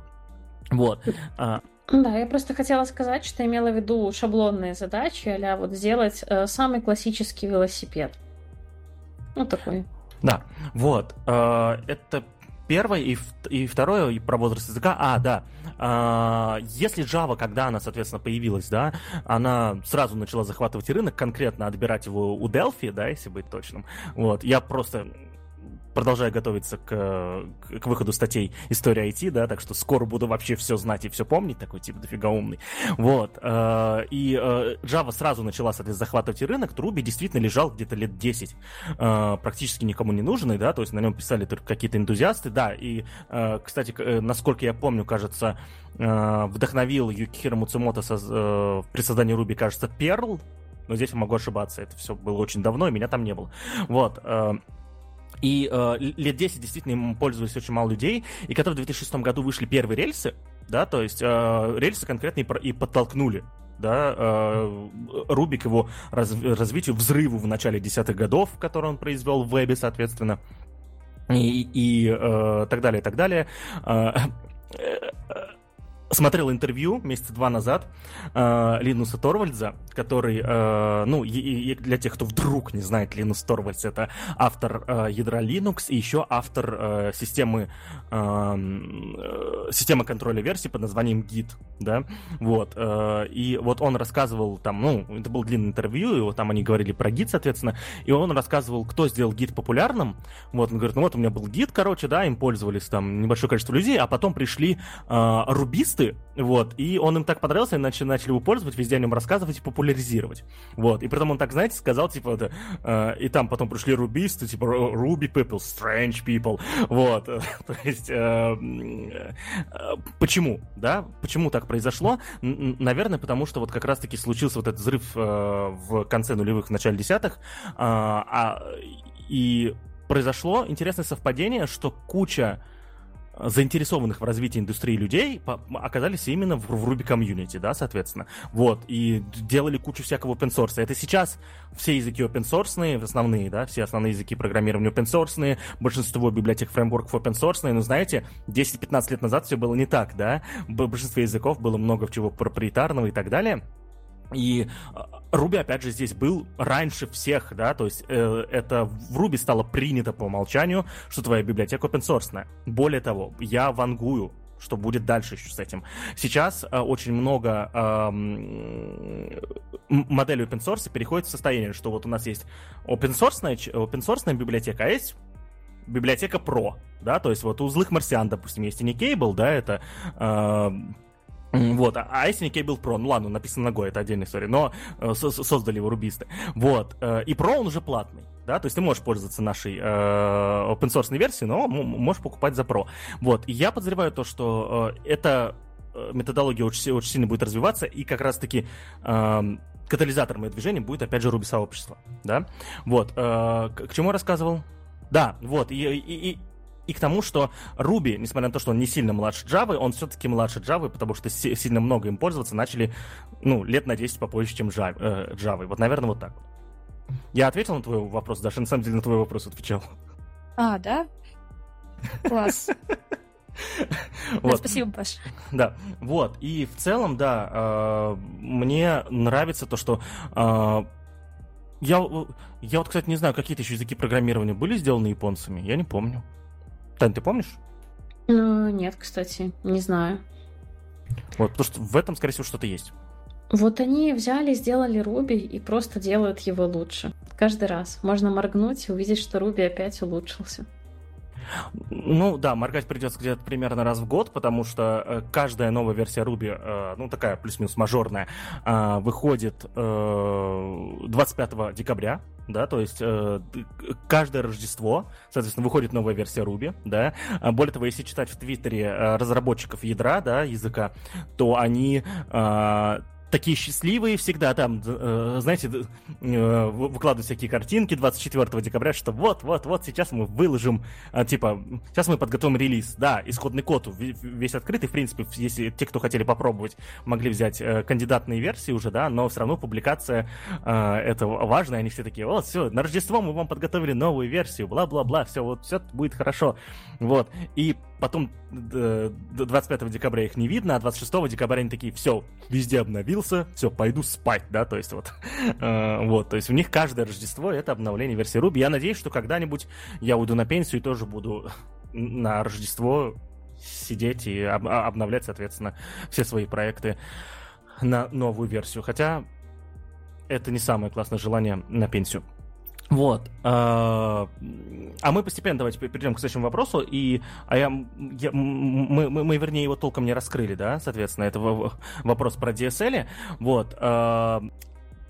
Вот. А, да, я просто хотела сказать, что имела в виду шаблонные задачи, а вот сделать э, самый классический велосипед. Ну, такой. Да, вот. Э, это первое и, и второе и про возраст языка. А, да. А, если Java, когда она, соответственно, появилась, да, она сразу начала захватывать рынок, конкретно отбирать его у Delphi, да, если быть точным. Вот. Я просто продолжаю готовиться к, к выходу статей «История IT», да, так что скоро буду вообще все знать и все помнить, такой типа дофига умный. Вот. Э, и э, Java сразу начала, соответственно, захватывать рынок, Ruby действительно лежал где-то лет 10, э, практически никому не нужный, да, то есть на нем писали только какие-то энтузиасты, да, и, кстати, насколько я помню, кажется, вдохновил Юкихиро Муцумото при создании Ruby, кажется, Perl, но здесь я могу ошибаться, это все было очень давно, и меня там не было. Вот. И э, лет 10 действительно им пользовались очень мало людей. И когда в 2006 году вышли первые рельсы, да, то есть э, рельсы конкретно и, и подтолкнули да, э, Рубик его раз, развитию, взрыву в начале десятых годов, который он произвел в вебе, соответственно, и, и э, так далее, так далее. Э смотрел интервью месяца два назад э, Линуса Торвальдза, который, э, ну, и, и для тех, кто вдруг не знает, Линус Торвальдс это автор э, ядра Linux и еще автор э, системы, эм, э, системы контроля версий под названием Git, да, вот, э, и вот он рассказывал там, ну, это был длинное интервью, и вот там они говорили про Git, соответственно, и он рассказывал, кто сделал Git популярным, вот, он говорит, ну вот у меня был Git, короче, да, им пользовались там небольшое количество людей, а потом пришли э, рубисты, продукты, вот, и он им так понравился, они начали, его пользовать, везде о нем рассказывать и популяризировать, вот, и потом он так, знаете, сказал, типа, это, э, и там потом пришли рубисты, типа, Ruby people, strange people, вот, то есть, э, э, почему, да, почему так произошло? Наверное, потому что вот как раз-таки случился вот этот взрыв э, в конце нулевых, в начале десятых, э, а, и произошло интересное совпадение, что куча заинтересованных в развитии индустрии людей оказались именно в, в Ruby комьюнити, да, соответственно. Вот, и делали кучу всякого open source. Это сейчас все языки open source, основные, да, все основные языки программирования open source, большинство библиотек фреймворков open source, но знаете, 10-15 лет назад все было не так, да, в большинстве языков было много чего проприетарного и так далее. И Руби, опять же, здесь был раньше всех, да, то есть э, это в Руби стало принято по умолчанию, что твоя библиотека source. Более того, я вангую что будет дальше еще с этим. Сейчас э, очень много э, моделей open source переходит в состояние, что вот у нас есть open source, open source библиотека, а есть библиотека Pro, да, то есть вот у злых марсиан, допустим, есть Anycable, да, это э, Вот, а SNK был Pro, ну ладно, написано ногой, это отдельная история, но э, создали его рубисты. Вот, э, и Pro он уже платный, да, то есть ты можешь пользоваться нашей э, open source версией, но можешь покупать за Pro. Вот, и я подозреваю то, что э, эта э, методология очень, очень сильно будет развиваться, и как раз-таки э, катализатором этого движения будет, опять же, Ruby сообщество, да. Вот, э, к, к чему я рассказывал? Да, вот, и, и, и и к тому, что Ruby, несмотря на то, что он не сильно младше Java, он все-таки младше Java, потому что сильно много им пользоваться начали, ну, лет на 10 попозже, чем Java. Э, Java. Вот, наверное, вот так Я ответил на твой вопрос, даже на самом деле на твой вопрос отвечал. А, да? Класс. Вот. Да, спасибо, Паш. Да, вот. И в целом, да, э, мне нравится то, что э, я, я вот, кстати, не знаю, какие-то еще языки программирования были сделаны японцами, я не помню. Тань, ты помнишь? Ну, нет, кстати, не знаю. Вот, потому что в этом, скорее всего, что-то есть. Вот они взяли, сделали Руби и просто делают его лучше. Каждый раз. Можно моргнуть и увидеть, что Руби опять улучшился. Ну да, моргать придется где-то примерно раз в год, потому что э, каждая новая версия Ruby, э, ну такая плюс-минус мажорная, э, выходит э, 25 декабря, да, то есть каждое Рождество, соответственно, выходит новая версия Ruby, да. А более того, если читать в Твиттере разработчиков ядра, да, языка, то они такие счастливые всегда там, э, знаете, э, выкладывают всякие картинки 24 декабря, что вот-вот-вот сейчас мы выложим, э, типа, сейчас мы подготовим релиз. Да, исходный код весь открытый, в принципе, если те, кто хотели попробовать, могли взять э, кандидатные версии уже, да, но все равно публикация э, это важно, и они все такие, вот, все, на Рождество мы вам подготовили новую версию, бла-бла-бла, все, вот, все будет хорошо. Вот, и потом 25 декабря их не видно, а 26 декабря они такие, все, везде обновился, все, пойду спать, да, то есть вот, э, вот, то есть у них каждое Рождество это обновление версии Ruby. Я надеюсь, что когда-нибудь я уйду на пенсию и тоже буду на Рождество сидеть и об- а, обновлять, соответственно, все свои проекты на новую версию. Хотя это не самое классное желание на пенсию. Вот. А, а мы постепенно давайте перейдем к следующему вопросу. И а я, я, мы, мы, мы, вернее, его толком не раскрыли, да, соответственно, это вопрос про DSL. Вот. А,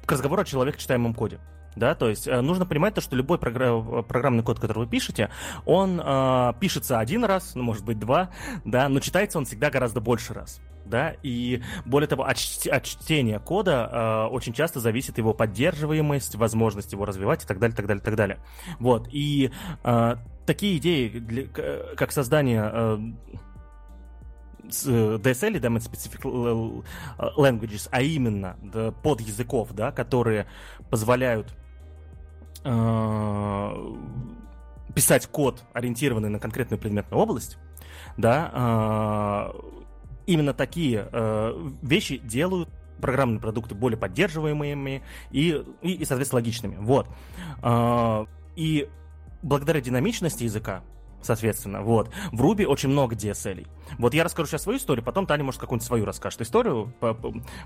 к разговору о человеке читаемом коде. Да, то есть э, нужно понимать то, что любой програ- программный код, который вы пишете, он э, пишется один раз, ну, может быть, два, да, но читается он всегда гораздо больше раз да, и более того, от, от чтения кода э, очень часто зависит его поддерживаемость, возможность его развивать и так далее, так далее, так далее. Вот, и э, такие идеи, для, как создание э, DSL, Domain Specific Languages, а именно да, под языков, да, которые позволяют э, писать код, ориентированный на конкретную предметную область, да, э, именно такие э, вещи делают программные продукты более поддерживаемыми и, и, и соответственно, логичными. Вот. Э, и благодаря динамичности языка соответственно, вот. В Ruby очень много DSL. Вот я расскажу сейчас свою историю, потом Таня, может, какую-нибудь свою расскажет историю,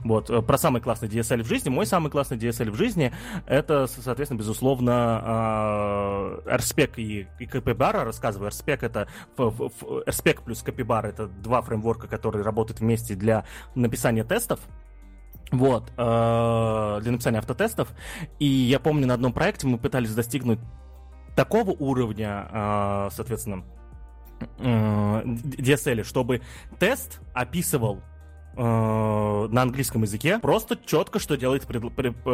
вот, э, про самый классный DSL в жизни. Мой самый классный DSL в жизни, это, соответственно, безусловно, э, RSpec и, и Capybara, рассказываю. RSpec это, RSpec плюс Capybara это два фреймворка, которые работают вместе для написания тестов, вот, э, для написания автотестов. И я помню, на одном проекте мы пытались достигнуть такого уровня, а, соответственно, DSL, чтобы тест описывал на английском языке просто четко, что делает,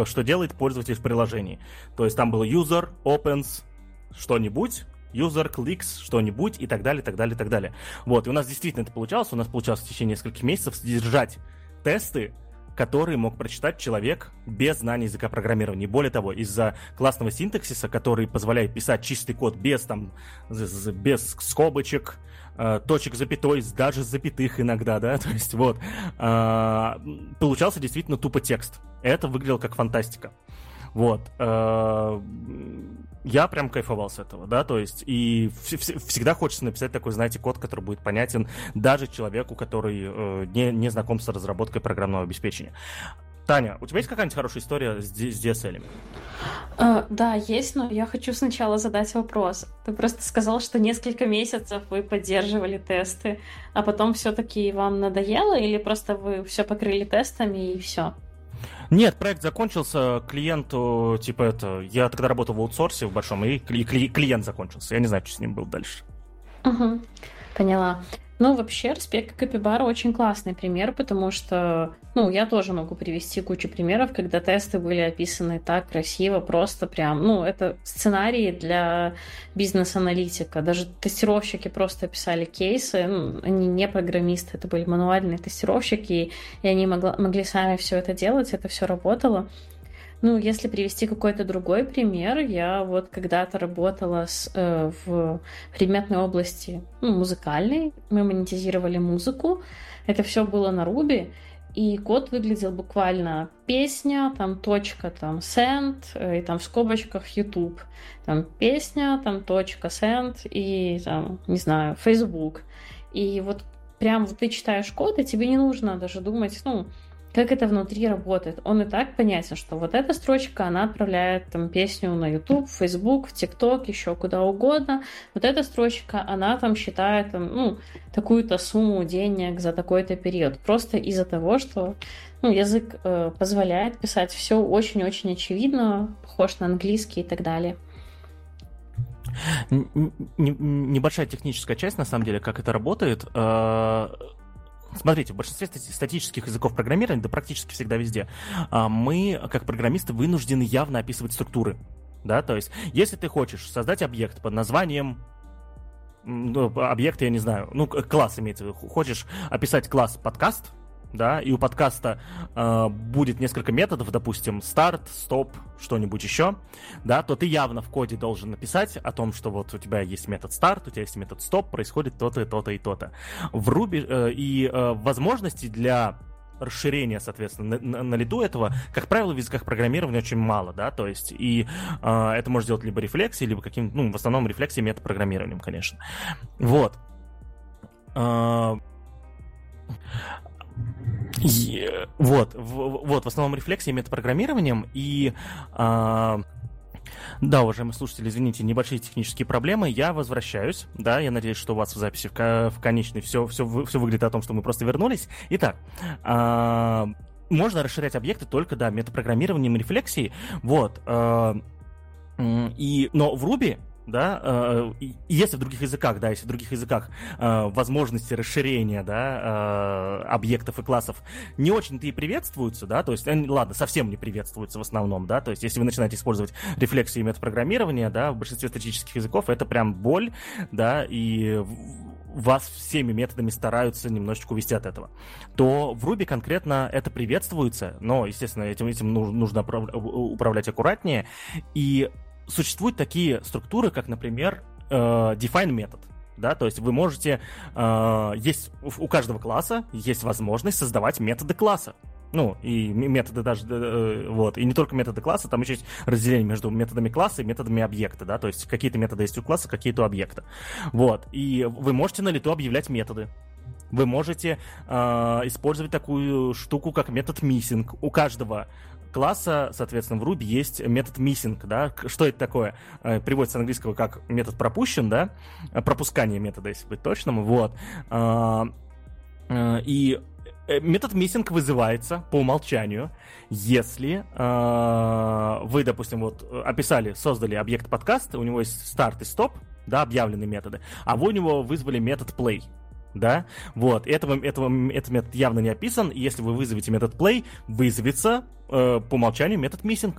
что делает пользователь в приложении. То есть там было user, opens, что-нибудь, user clicks что-нибудь и так далее, так далее, так далее. Вот, и у нас действительно это получалось. У нас получалось в течение нескольких месяцев содержать тесты который мог прочитать человек без знания языка программирования. Более того, из-за классного синтаксиса, который позволяет писать чистый код без, там, без скобочек, э, точек запятой, даже запятых иногда, да, то есть вот, э, получался действительно тупо текст. Это выглядело как фантастика. Вот. Э, я прям кайфовал с этого, да, то есть и всегда хочется написать такой, знаете, код, который будет понятен даже человеку, который э, не, не знаком с разработкой программного обеспечения. Таня, у тебя есть какая-нибудь хорошая история с, с DSL? Uh, да, есть, но я хочу сначала задать вопрос. Ты просто сказал, что несколько месяцев вы поддерживали тесты, а потом все-таки вам надоело или просто вы все покрыли тестами и все? Нет, проект закончился, клиенту, типа это, я тогда работал в аутсорсе в большом, и клиент закончился. Я не знаю, что с ним было дальше. Угу, поняла. Ну, вообще, респект Капибара очень классный пример, потому что, ну, я тоже могу привести кучу примеров, когда тесты были описаны так красиво, просто прям, ну, это сценарии для бизнес-аналитика. Даже тестировщики просто писали кейсы, ну, они не программисты, это были мануальные тестировщики, и они могла, могли сами все это делать, это все работало. Ну, если привести какой-то другой пример, я вот когда-то работала с, э, в предметной области ну, музыкальной, мы монетизировали музыку, это все было на Руби, и код выглядел буквально песня, там точка, там send, э, и там в скобочках YouTube, там песня, там точка send, и там, не знаю, Facebook. И вот прям вот ты читаешь код, и тебе не нужно даже думать, ну, как это внутри работает. Он и так понятен, что вот эта строчка, она отправляет там песню на YouTube, Facebook, TikTok, еще куда угодно. Вот эта строчка, она там считает там, ну, такую-то сумму денег за такой-то период. Просто из-за того, что ну, язык э, позволяет писать все очень-очень очевидно, похож на английский и так далее. Небольшая техническая часть, на самом деле, как это работает. Смотрите, в большинстве статических языков программирования, да практически всегда везде, а, мы, как программисты, вынуждены явно описывать структуры. Да, то есть, если ты хочешь создать объект под названием ну, объект, я не знаю, ну, класс имеется в виду. Хочешь описать класс подкаст, да, и у подкаста э, будет несколько методов, допустим, старт, стоп, что-нибудь еще, да, то ты явно в коде должен написать о том, что вот у тебя есть метод старт, у тебя есть метод стоп, происходит то-то, то-то и то-то. В Ruby э, и э, возможностей для расширения, соответственно, на, на, на лету этого, как правило, в языках программирования очень мало, да, то есть и э, это может сделать либо рефлексией, либо каким, ну, в основном рефлексией метапрограммированием, конечно. Вот. Э, и, вот, в, вот, в основном рефлексией, метапрограммированием, и а, да, уважаемые слушатели, извините, небольшие технические проблемы. Я возвращаюсь. Да, я надеюсь, что у вас в записи в, в конечной все, все, все выглядит о том, что мы просто вернулись. Итак, а, можно расширять объекты только, да, метапрограммированием рефлексией. Вот. А, и, но в Ruby да, э, если в других языках, да, если в других языках э, возможности расширения, да, э, объектов и классов не очень-то и приветствуются, да, то есть, э, ладно, совсем не приветствуются в основном, да, то есть, если вы начинаете использовать рефлексию и метапрограммирование, да, в большинстве статических языков это прям боль, да, и вас всеми методами стараются немножечко увести от этого, то в Ruby конкретно это приветствуется, но, естественно, этим, этим нужно управлять аккуратнее, и существуют такие структуры, как, например, э, define метод. Да, то есть вы можете, э, есть у каждого класса есть возможность создавать методы класса. Ну, и методы даже, э, вот, и не только методы класса, там еще есть разделение между методами класса и методами объекта, да, то есть какие-то методы есть у класса, какие-то у объекта. Вот, и вы можете на лету объявлять методы. Вы можете э, использовать такую штуку, как метод missing. У каждого класса, соответственно, в Ruby есть метод missing, да, что это такое? Э, переводится с английского как метод пропущен, да, э, пропускание метода, если быть точным, вот. А, э, и метод missing вызывается по умолчанию, если вы, допустим, вот описали, создали объект подкаста, у него есть старт и стоп, да, объявленные методы, а вы у него вызвали метод play, да, вот, этого, этого, этот метод явно не описан, и если вы вызовете метод play, вызовется э, по умолчанию метод missing,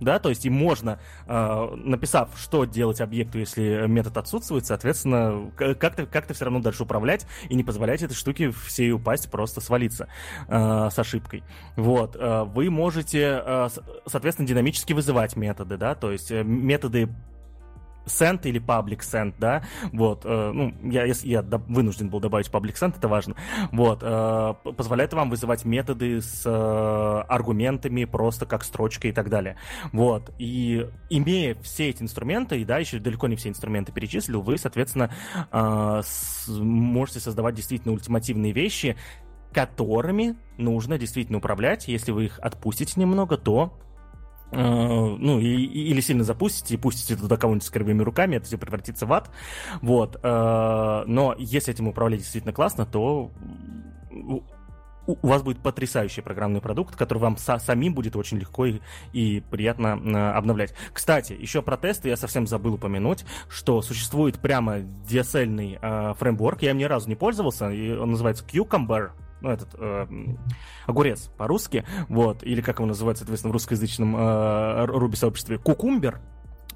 да, то есть и можно, э, написав, что делать объекту, если метод отсутствует, соответственно, как-то как все равно дальше управлять и не позволять этой штуке всей упасть, просто свалиться э, с ошибкой. Вот, э, вы можете, э, соответственно, динамически вызывать методы, да, то есть э, методы send или public send, да, вот, э, ну, я, я вынужден был добавить public send, это важно, вот, э, позволяет вам вызывать методы с э, аргументами просто как строчка и так далее, вот, и имея все эти инструменты, и да, еще далеко не все инструменты перечислил, вы, соответственно, э, с, можете создавать действительно ультимативные вещи, которыми нужно действительно управлять. Если вы их отпустите немного, то ну, и, или сильно запустите и пустите туда кого-нибудь с кривыми руками, это все превратится в ад. Вот. Э, но если этим управлять действительно классно, то у вас будет потрясающий программный продукт, который вам са- самим будет очень легко и, и приятно э, обновлять. Кстати, еще про тесты я совсем забыл упомянуть, что существует прямо DSL-ный э, фреймворк, я им ни разу не пользовался, и он называется Cucumber, ну, этот э, огурец по-русски, вот, или как его называют, соответственно, в русскоязычном э, Ruby-сообществе, кукумбер,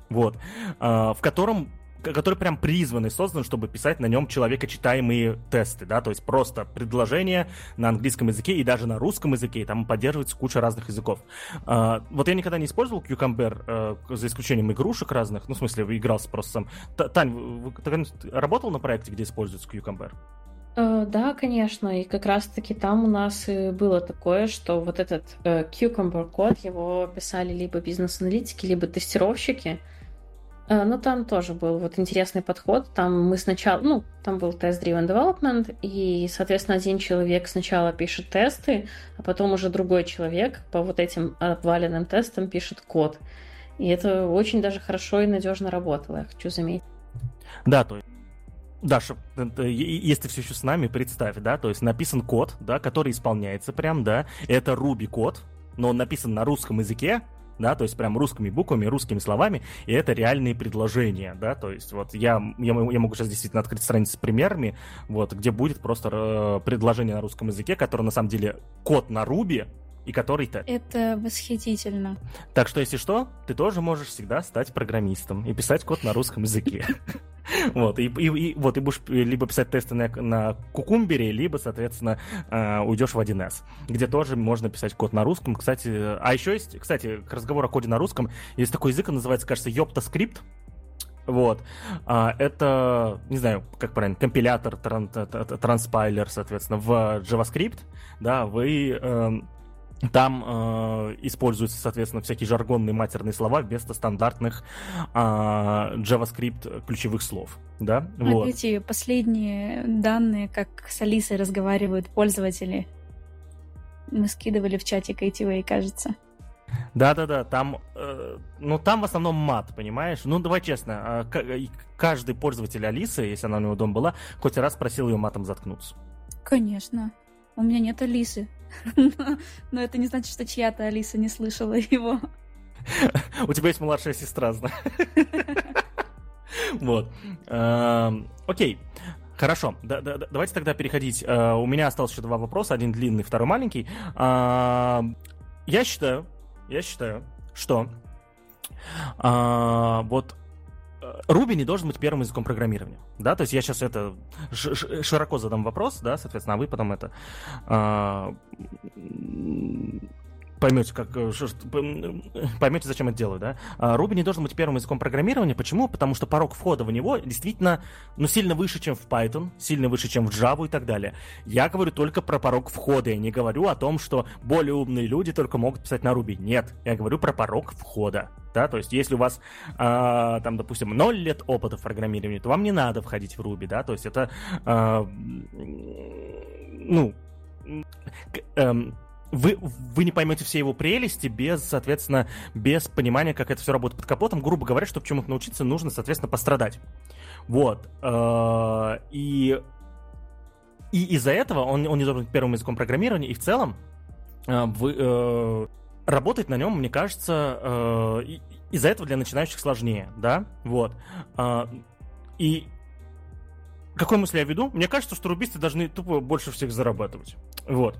вот, э, в котором который прям призван и создан, чтобы писать на нем человекочитаемые тесты, да, то есть просто предложения на английском языке и даже на русском языке, и там поддерживается куча разных языков. А, вот я никогда не использовал Cucumber, а, за исключением игрушек разных, ну, в смысле, игрался просто сам. Тань, ты работал на проекте, где используется Cucumber? Uh, да, конечно, и как раз-таки там у нас и было такое, что вот этот uh, Cucumber код, его писали либо бизнес-аналитики, либо тестировщики, Э, ну, там тоже был вот интересный подход. Там мы сначала, ну, там был тест-driven development, и, соответственно, один человек сначала пишет тесты, а потом уже другой человек по вот этим обваленным тестам пишет код. И это очень даже хорошо и надежно работало, я хочу заметить. Да, то есть Даша, если ты все еще с нами, представь, да, то есть написан код, да, который исполняется прям, да, это Ruby код, но он написан на русском языке, да, то есть прям русскими буквами, русскими словами, и это реальные предложения, да, то есть вот я, я, я могу сейчас действительно открыть страницу с примерами, вот, где будет просто э, предложение на русском языке, которое на самом деле код на Руби, и который-то. Это восхитительно. Так что, если что, ты тоже можешь всегда стать программистом и писать код на русском языке. Вот, и, и, и, вот, и будешь либо писать тесты на, на кукумбере, либо, соответственно, э, уйдешь в 1С, где тоже можно писать код на русском. Кстати, а еще есть, кстати, к разговору о коде на русском, есть такой язык, он называется, кажется, Йоптаскрипт. Вот. А, это, не знаю, как правильно, компилятор, тран, transpiler, соответственно, в JavaScript, да, вы э, там э, используются, соответственно, всякие жаргонные матерные слова вместо стандартных э, JavaScript ключевых слов. Да? А вот. эти последние данные, как с Алисой разговаривают пользователи, мы скидывали в чатик ATV, кажется. Да-да-да, там, э, ну там в основном мат, понимаешь? Ну давай честно, э, каждый пользователь Алисы, если она у него дома была, хоть раз просил ее матом заткнуться. Конечно. У меня нет Алисы. Но это не значит, что чья-то Алиса не слышала его. У тебя есть младшая сестра, знаю. Вот. Эм, окей. Хорошо, да, да, давайте тогда переходить. Э, у меня осталось еще два вопроса, один длинный, второй маленький. Эм, я считаю, я считаю, что э, вот Руби не должен быть первым языком программирования, да, то есть я сейчас это широко задам вопрос, да, соответственно, а вы потом это а, поймете, как, э, поймете, зачем это делаю, да. Руби не должен быть первым языком программирования. Почему? Потому что порог входа в него действительно, ну, сильно выше, чем в Python, сильно выше, чем в Java и так далее. Я говорю только про порог входа, я не говорю о том, что более умные люди только могут писать на Руби. Нет, я говорю про порог входа, да, то есть если у вас, э, там, допустим, 0 лет опыта в программировании, то вам не надо входить в Руби, да, то есть это, э, ну, э, вы, вы не поймете все его прелести без, соответственно, без понимания, как это все работает под капотом. Грубо говоря, чтобы чему-то научиться, нужно, соответственно, пострадать. Вот. Э, и, и из-за этого он, он не должен быть первым языком программирования, и в целом э, вы, э, работать на нем, мне кажется, из-за этого для начинающих сложнее, да, вот. И какой мысли я веду? Мне кажется, что рубисты должны тупо больше всех зарабатывать. Вот.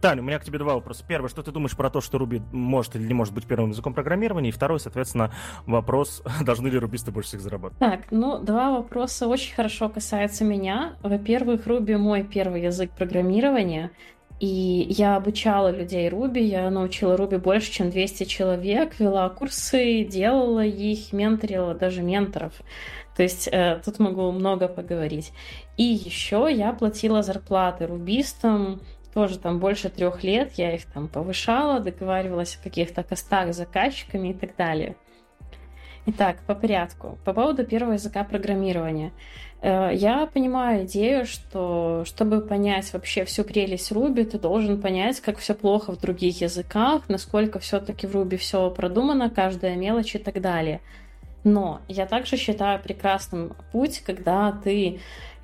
Таня, у меня к тебе два вопроса. Первый, что ты думаешь про то, что Руби может или не может быть первым языком программирования? И второй, соответственно, вопрос, должны ли рубисты больше всех зарабатывать? Так, ну, два вопроса очень хорошо касаются меня. Во-первых, Руби мой первый язык программирования. И я обучала людей Руби, я научила Руби больше, чем 200 человек, вела курсы, делала их, менторила даже менторов. То есть э, тут могу много поговорить. И еще я платила зарплаты рубистам, тоже там больше трех лет, я их там повышала, договаривалась о каких-то костах с заказчиками и так далее. Итак, по порядку. По поводу первого языка программирования. Э, я понимаю идею, что чтобы понять вообще всю прелесть Ruby, ты должен понять, как все плохо в других языках, насколько все-таки в Ruby все продумано, каждая мелочь и так далее. Но я также считаю прекрасным путь, когда ты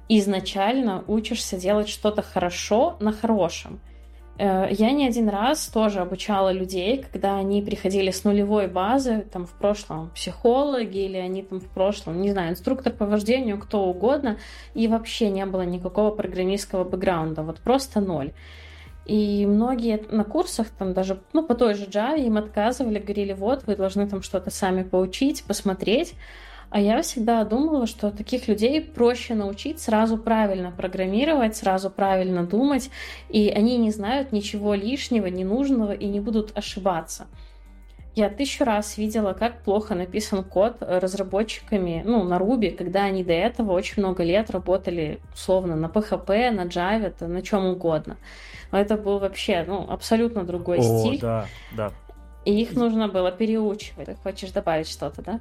изначально учишься делать что-то хорошо на хорошем. Э, я не один раз тоже обучала людей, когда они приходили с нулевой базы, там в прошлом психологи или они там в прошлом, не знаю, инструктор по вождению, кто угодно, и вообще не было никакого программистского бэкграунда, вот просто ноль. И многие на курсах, там даже ну, по той же Java им отказывали, говорили, вот, вы должны там что-то сами поучить, посмотреть. А я всегда думала, что таких людей проще научить сразу правильно программировать, сразу правильно думать, и они не знают ничего лишнего, ненужного и не будут ошибаться. Я тысячу раз видела, как плохо написан код разработчиками, ну, на Ruby, когда они до этого очень много лет работали, условно, на PHP, на Java, на чем угодно. Но это был вообще, ну, абсолютно другой О, стиль. да, да. И их нужно было переучивать. Ты хочешь добавить что-то, да?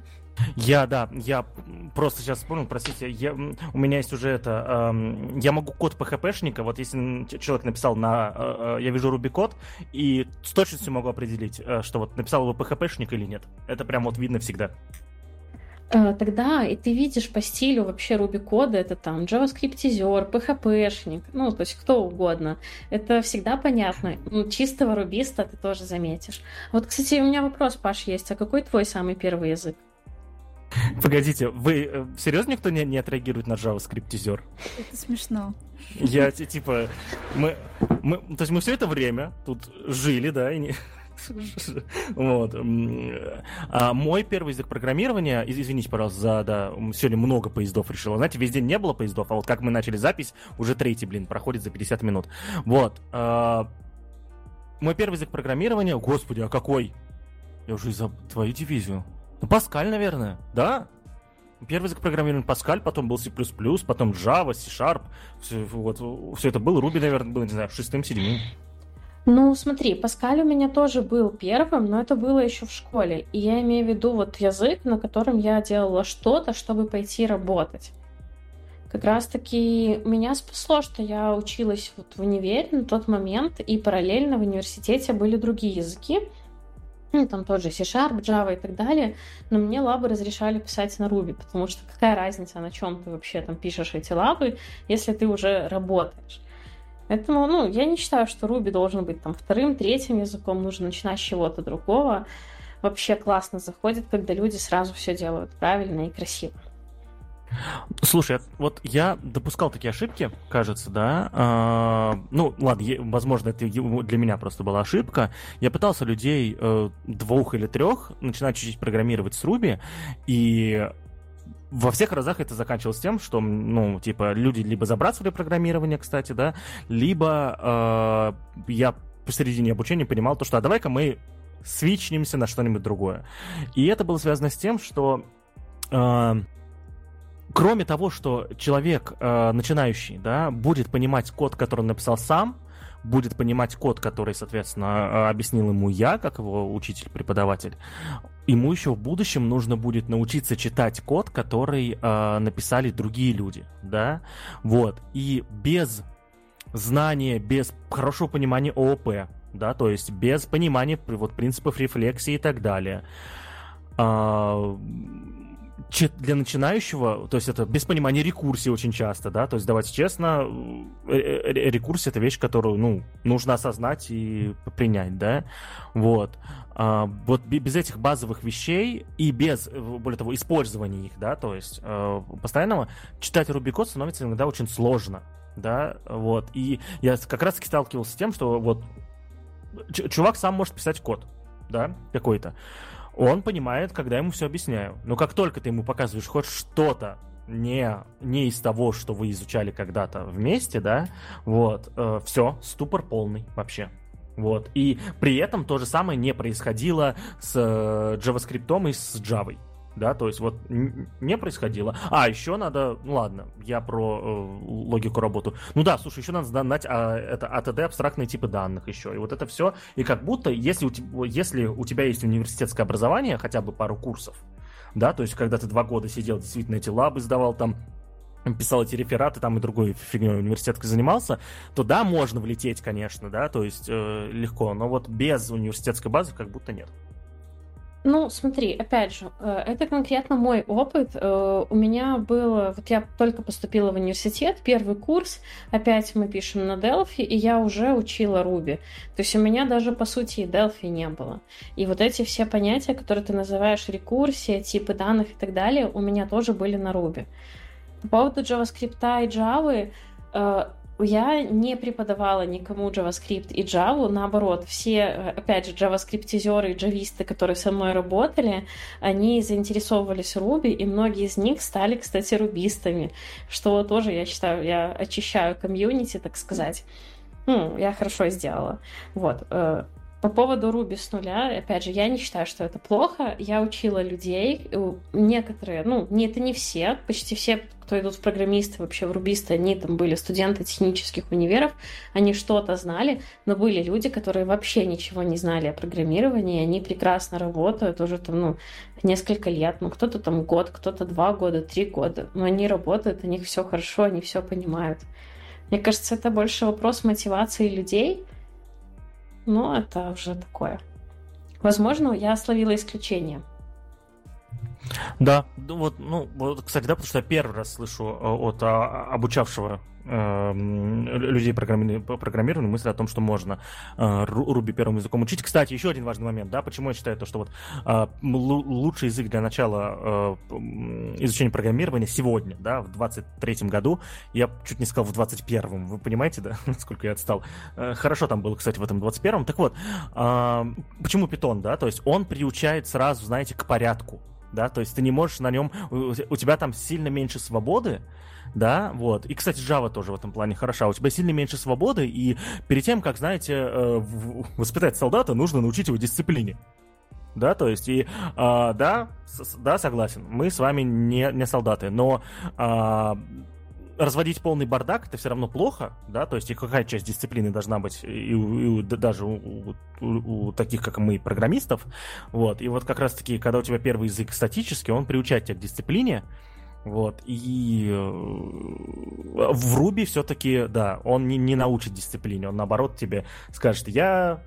Я, да, я просто сейчас вспомнил, простите, я, у меня есть уже это, эм, я могу код PHP-шника, вот если человек написал на, э, э, я вижу Ruby код, и с точностью могу определить, э, что вот написал его PHP-шник или нет. Это прям вот видно всегда. Э, тогда и ты видишь по стилю вообще Ruby кода, это там JavaScript-изер, PHP-шник, ну, то есть кто угодно. Это всегда понятно. Ну, чистого рубиста ты тоже заметишь. Вот, кстати, у меня вопрос, Паш, есть. А какой твой самый первый язык? Погодите, вы э, серьезно никто не, не отреагирует на JavaScript-изер? Это смешно. Я, типа, мы, мы, то есть мы все это время тут жили, да, и не, вот. А мой первый язык программирования, извините, пожалуйста, за, да, сегодня много поездов решил. Знаете, весь день не было поездов, а вот как мы начали запись, уже третий, блин, проходит за 50 минут. Вот. А, мой первый язык программирования, господи, а какой? Я уже за твою дивизию. Ну, Паскаль, наверное, да? Первый язык программирования Паскаль, потом был C++, потом Java, C-Sharp. Все, вот, все это было. Ruby, наверное, был, не знаю, шестым, седьмым. Ну, смотри, Паскаль у меня тоже был первым, но это было еще в школе. И я имею в виду вот язык, на котором я делала что-то, чтобы пойти работать. Как раз-таки меня спасло, что я училась вот в универе на тот момент, и параллельно в университете были другие языки, ну, там тот же C-Sharp, Java и так далее, но мне лабы разрешали писать на Ruby, потому что какая разница, на чем ты вообще там пишешь эти лабы, если ты уже работаешь. Поэтому, ну, я не считаю, что Ruby должен быть там вторым, третьим языком, нужно начинать с чего-то другого. Вообще классно заходит, когда люди сразу все делают правильно и красиво. Слушай, вот я допускал такие ошибки, кажется, да. А, ну, ладно, возможно, это для меня просто была ошибка. Я пытался людей э, двух или трех начинать учить программировать с Ruby, и во всех разах это заканчивалось тем, что, ну, типа, люди либо забрасывали программирование, кстати, да, либо э, я посередине обучения понимал то, что а давай-ка мы свичнемся на что-нибудь другое. И это было связано с тем, что э, кроме того, что человек э, начинающий, да, будет понимать код, который он написал сам, будет понимать код, который, соответственно, объяснил ему я, как его учитель-преподаватель, ему еще в будущем нужно будет научиться читать код, который э, написали другие люди, да, вот, и без знания, без хорошего понимания ООП, да, то есть без понимания вот принципов рефлексии и так далее, э, для начинающего, то есть это без понимания рекурсии очень часто, да, то есть давайте честно, э, э, рекурсия это вещь, которую, ну, нужно осознать и принять, да, вот. А, вот без этих базовых вещей и без, более того, использования их, да, то есть э, постоянного, читать Ruby код становится иногда очень сложно, да, вот. И я как раз таки сталкивался с тем, что вот чувак сам может писать код, да, какой-то он понимает, когда ему все объясняю. Но как только ты ему показываешь хоть что-то не, не из того, что вы изучали когда-то вместе, да, вот, э, все, ступор полный вообще. Вот. И при этом то же самое не происходило с э, JavaScript и с Java да, то есть вот не происходило. А, еще надо, ну ладно, я про э, логику работу. Ну да, слушай, еще надо знать а, это АТД, абстрактные типы данных еще, и вот это все. И как будто, если у, тебя, если у тебя есть университетское образование, хотя бы пару курсов, да, то есть когда ты два года сидел, действительно эти лабы сдавал там, писал эти рефераты, там и другой фигней университеткой занимался, то да, можно влететь, конечно, да, то есть э, легко, но вот без университетской базы как будто нет. Ну, смотри, опять же, э, это конкретно мой опыт. Э, у меня было, вот я только поступила в университет, первый курс, опять мы пишем на Delphi, и я уже учила Ruby. То есть у меня даже, по сути, и Delphi не было. И вот эти все понятия, которые ты называешь рекурсия, типы данных и так далее, у меня тоже были на Ruby. По поводу JavaScript и Java, э, я не преподавала никому JavaScript и Java, наоборот, все, э, опять же, JavaScript-изеры и джависты, которые со мной работали, они заинтересовывались Ruby, и многие из них стали, кстати, рубистами, что тоже, я считаю, я очищаю комьюнити, так сказать. Ну, я хорошо сделала. Вот. Э, по поводу Руби с нуля, опять же, я не считаю, что это плохо. Я учила людей, некоторые, ну, не, это не все, почти все, кто идут в программисты, вообще в рубисты, они там были студенты технических универов, они что-то знали, но были люди, которые вообще ничего не знали о программировании, они прекрасно работают уже там, ну, несколько лет, ну, кто-то там год, кто-то два года, три года, но они работают, у них все хорошо, они все понимают. Мне кажется, это больше вопрос мотивации людей – но это уже такое. Возможно, я словила исключение. Да, вот, ну, вот, кстати, да, потому что я первый раз слышу э, от а, обучавшего людей программи... программированию мысль о том, что можно э, Ruby первым языком учить. Кстати, еще один важный момент, да, почему я считаю то, что вот э, лучший язык для начала э, изучения программирования сегодня, да, в 23-м году, я чуть не сказал в 21-м, вы понимаете, да, насколько я отстал. Хорошо там было, кстати, в этом 21-м. Так вот, почему Python, да, то есть он приучает сразу, знаете, к порядку, да, то есть ты не можешь на нем, у тебя там сильно меньше свободы, да, вот. И, кстати, Java тоже в этом плане хороша. У тебя сильно меньше свободы, и перед тем, как, знаете, э, воспитать солдата, нужно научить его дисциплине. Да, то есть, и, а, да, с, да, согласен, мы с вами не, не солдаты, но а, разводить полный бардак это все равно плохо, да, то есть и какая часть дисциплины должна быть и, и, и даже у, у, у таких, как мы, программистов, вот, и вот как раз-таки, когда у тебя первый язык статический, он приучает тебя к дисциплине, вот, и э, в Руби все-таки, да, он не, не научит дисциплине, он наоборот тебе скажет, я,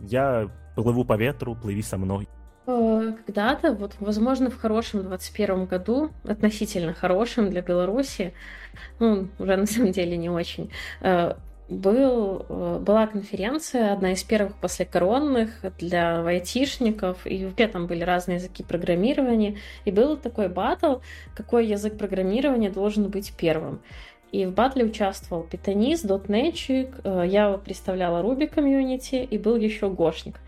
я плыву по ветру, плыви со мной. Э, когда-то, вот, возможно, в хорошем 21 году, относительно хорошем для Беларуси, ну, уже на самом деле не очень, э, был, э, была конференция, одна из первых после коронных для айтишников, и вообще там были разные языки программирования, и был такой батл, какой язык программирования должен быть первым. И в батле участвовал питонист, дотнетчик, э, я представляла Ruby комьюнити, и был еще Гошник.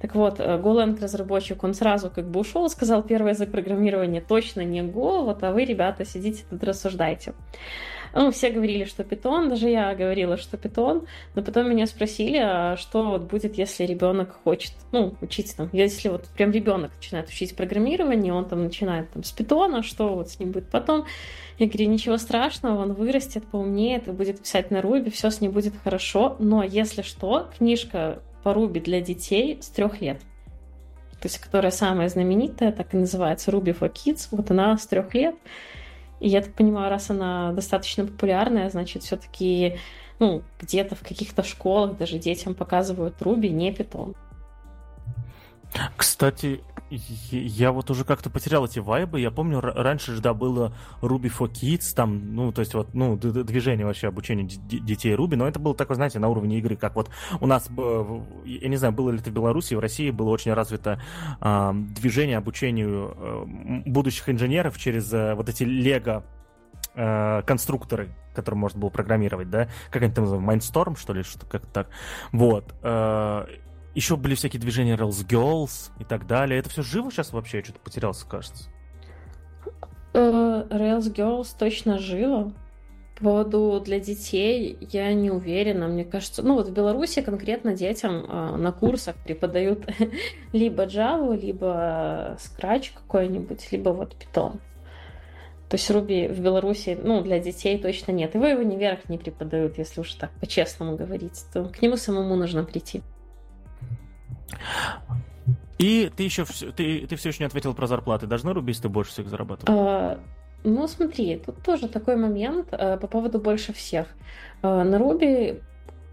Так вот, э, Golang разработчик, он сразу как бы ушел, сказал, первый язык программирования точно не Go, вот, а вы, ребята, сидите тут рассуждайте. Ну, все говорили, что питон, даже я говорила, что питон, но потом меня спросили, а что вот будет, если ребенок хочет, ну, учить там, если вот прям ребенок начинает учить программирование, он там начинает там с питона, что вот с ним будет потом? Я говорю, ничего страшного, он вырастет, поумнеет и будет писать на Руби, все с ним будет хорошо, но если что, книжка по Руби для детей с трех лет. То есть которая самая знаменитая, так и называется Ruby for Kids, вот она с трех лет, и я так понимаю, раз она достаточно популярная, значит, все-таки ну, где-то в каких-то школах даже детям показывают Руби, не питон. Кстати, я вот уже как-то потерял эти вайбы. Я помню, раньше же, да, было Ruby for Kids, там, ну, то есть вот, ну, движение вообще обучения детей Ruby, но это было такое, знаете, на уровне игры, как вот у нас, я не знаю, было ли это в Беларуси, в России было очень развито э, движение обучению э, будущих инженеров через э, вот эти лего э, конструкторы, которые можно было программировать, да, как они там называют, Mindstorm, что ли, что как так, вот, э, еще были всякие движения Rails Girls и так далее. Это все живо сейчас вообще? Я что-то потерялся, кажется. Uh, Rails Girls точно живо. По поводу для детей я не уверена. Мне кажется, ну вот в Беларуси конкретно детям э, на курсах преподают либо Java, либо Scratch какой-нибудь, либо вот Python. То есть Руби в Беларуси, ну, для детей точно нет. Его его не вверх не преподают, если уж так по-честному говорить. То к нему самому нужно прийти. И ты еще ты, ты все еще не ответил про зарплаты. Должны рубисты больше всех зарабатывать? А, ну, смотри, тут тоже такой момент а, по поводу больше всех. А, на Руби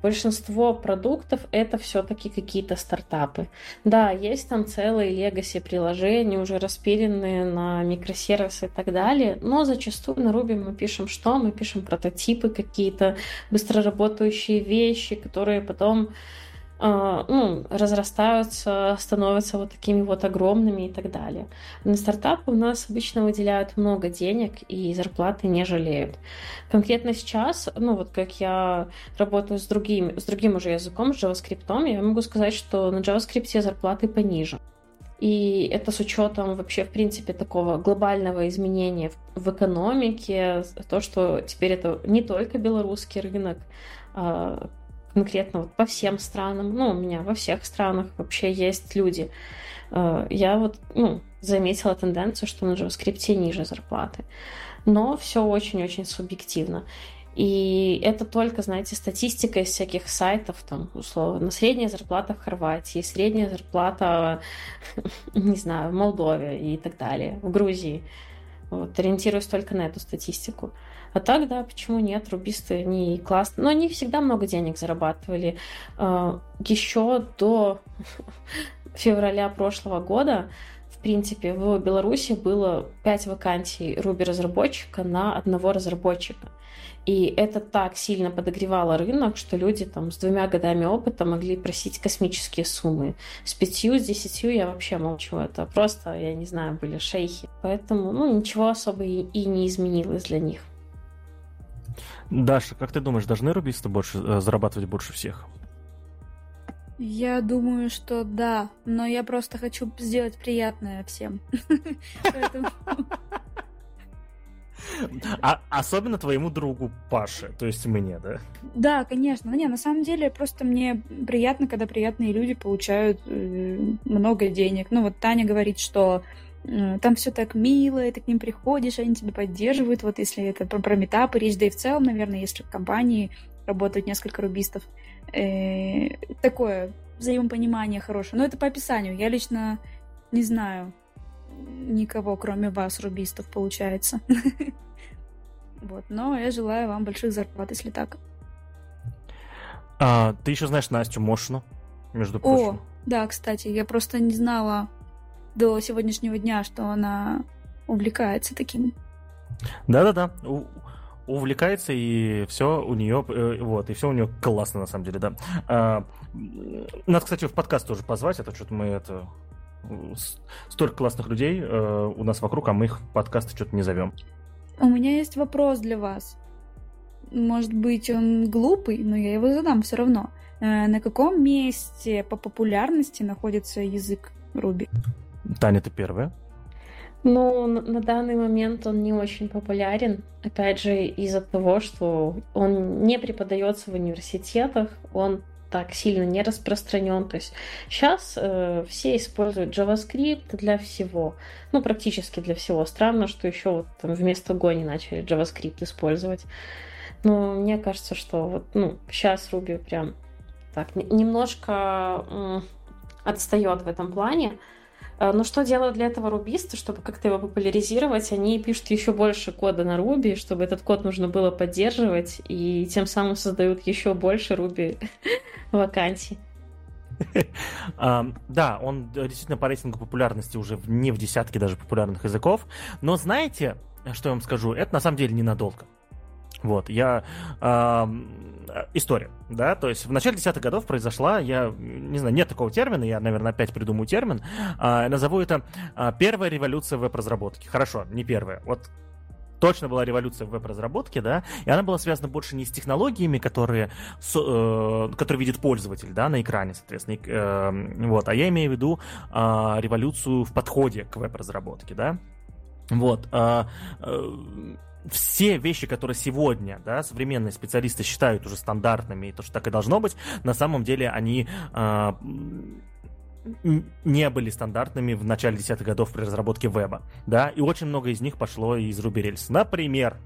большинство продуктов это все-таки какие-то стартапы. Да, есть там целые легаси приложения, уже распиленные на микросервисы и так далее, но зачастую на Ruby мы пишем что? Мы пишем прототипы какие-то, быстро работающие вещи, которые потом ну, разрастаются, становятся вот такими вот огромными и так далее. На стартапы у нас обычно выделяют много денег и зарплаты не жалеют. Конкретно сейчас, ну вот как я работаю с другим, с другим уже языком, с JavaScript, я могу сказать, что на JavaScript зарплаты пониже. И это с учетом вообще, в принципе, такого глобального изменения в, в экономике, то, что теперь это не только белорусский рынок, а конкретно вот по всем странам, ну, у меня во всех странах вообще есть люди. Э, я вот ну, заметила тенденцию, что на JavaScript ниже зарплаты. Но все очень-очень субъективно. И это только, знаете, статистика из всяких сайтов, там, условно, средняя зарплата в Хорватии, средняя зарплата, не знаю, в Молдове и так далее, в Грузии. Вот, ориентируюсь только на эту статистику. А так, да, почему нет? Рубисты, они классные. Но они всегда много денег зарабатывали. А, Еще до февраля прошлого года в принципе, в Беларуси было 5 вакансий Руби-разработчика на одного разработчика. И это так сильно подогревало рынок, что люди там с двумя годами опыта могли просить космические суммы. С пятью, с десятью я вообще молчу. Это просто, я не знаю, были шейхи. Поэтому, ну, ничего особо и, и не изменилось для них. Даша, как ты думаешь, должны рубисты больше э, зарабатывать больше всех? Я думаю, что да, но я просто хочу сделать приятное всем. А особенно твоему другу Паше, то есть мне, да? Да, конечно. Не, на самом деле, просто мне приятно, когда приятные люди получают э, много денег. Ну, вот Таня говорит, что там все так мило, и ты к ним приходишь, они тебя поддерживают. Вот если это про, про метапы речь, да и в целом, наверное, если в компании работают несколько рубистов, э, такое взаимопонимание хорошее. Но это по описанию. Я лично не знаю никого, кроме вас, рубистов, получается. Вот, но я желаю вам больших зарплат, если так. А, ты еще знаешь Настю Мошину, между прочим. О, да, кстати, я просто не знала до сегодняшнего дня, что она увлекается таким. Да-да-да, увлекается, и все у нее, э, вот, и все у нее классно, на самом деле, да. А, надо, кстати, в подкаст тоже позвать, это что-то мы это столько классных людей э, у нас вокруг, а мы их в подкасты что-то не зовем. У меня есть вопрос для вас. Может быть, он глупый, но я его задам все равно. Э, на каком месте по популярности находится язык Руби? Таня, ты первая. Ну, на данный момент он не очень популярен. Опять же, из-за того, что он не преподается в университетах, он так сильно не распространен. То есть сейчас э, все используют JavaScript для всего. Ну, практически для всего. Странно, что еще вот там вместо Go не начали JavaScript использовать. Но мне кажется, что вот, ну, сейчас Ruby прям так немножко э, отстает в этом плане. А, но что делают для этого рубисты, чтобы как-то его популяризировать? Они пишут еще больше кода на Руби, чтобы этот код нужно было поддерживать, и тем самым создают еще больше Руби вакансий. Да, он действительно по рейтингу популярности уже не в десятке даже популярных языков. Но знаете, что я вам скажу? Это на самом деле ненадолго. Вот, я... Э, история, да, то есть в начале десятых годов произошла, я не знаю, нет такого термина, я, наверное, опять придумаю термин, э, назову это э, первая революция веб-разработки. Хорошо, не первая, вот точно была революция в веб-разработке, да, и она была связана больше не с технологиями, которые, с, э, которые видит пользователь, да, на экране, соответственно, э, вот, а я имею в виду э, революцию в подходе к веб-разработке, да, вот, э, э, все вещи, которые сегодня да, современные специалисты считают уже стандартными, и то, что так и должно быть, на самом деле они э, не были стандартными в начале десятых годов при разработке веба. Да, и очень много из них пошло из Ruby Rails. Например,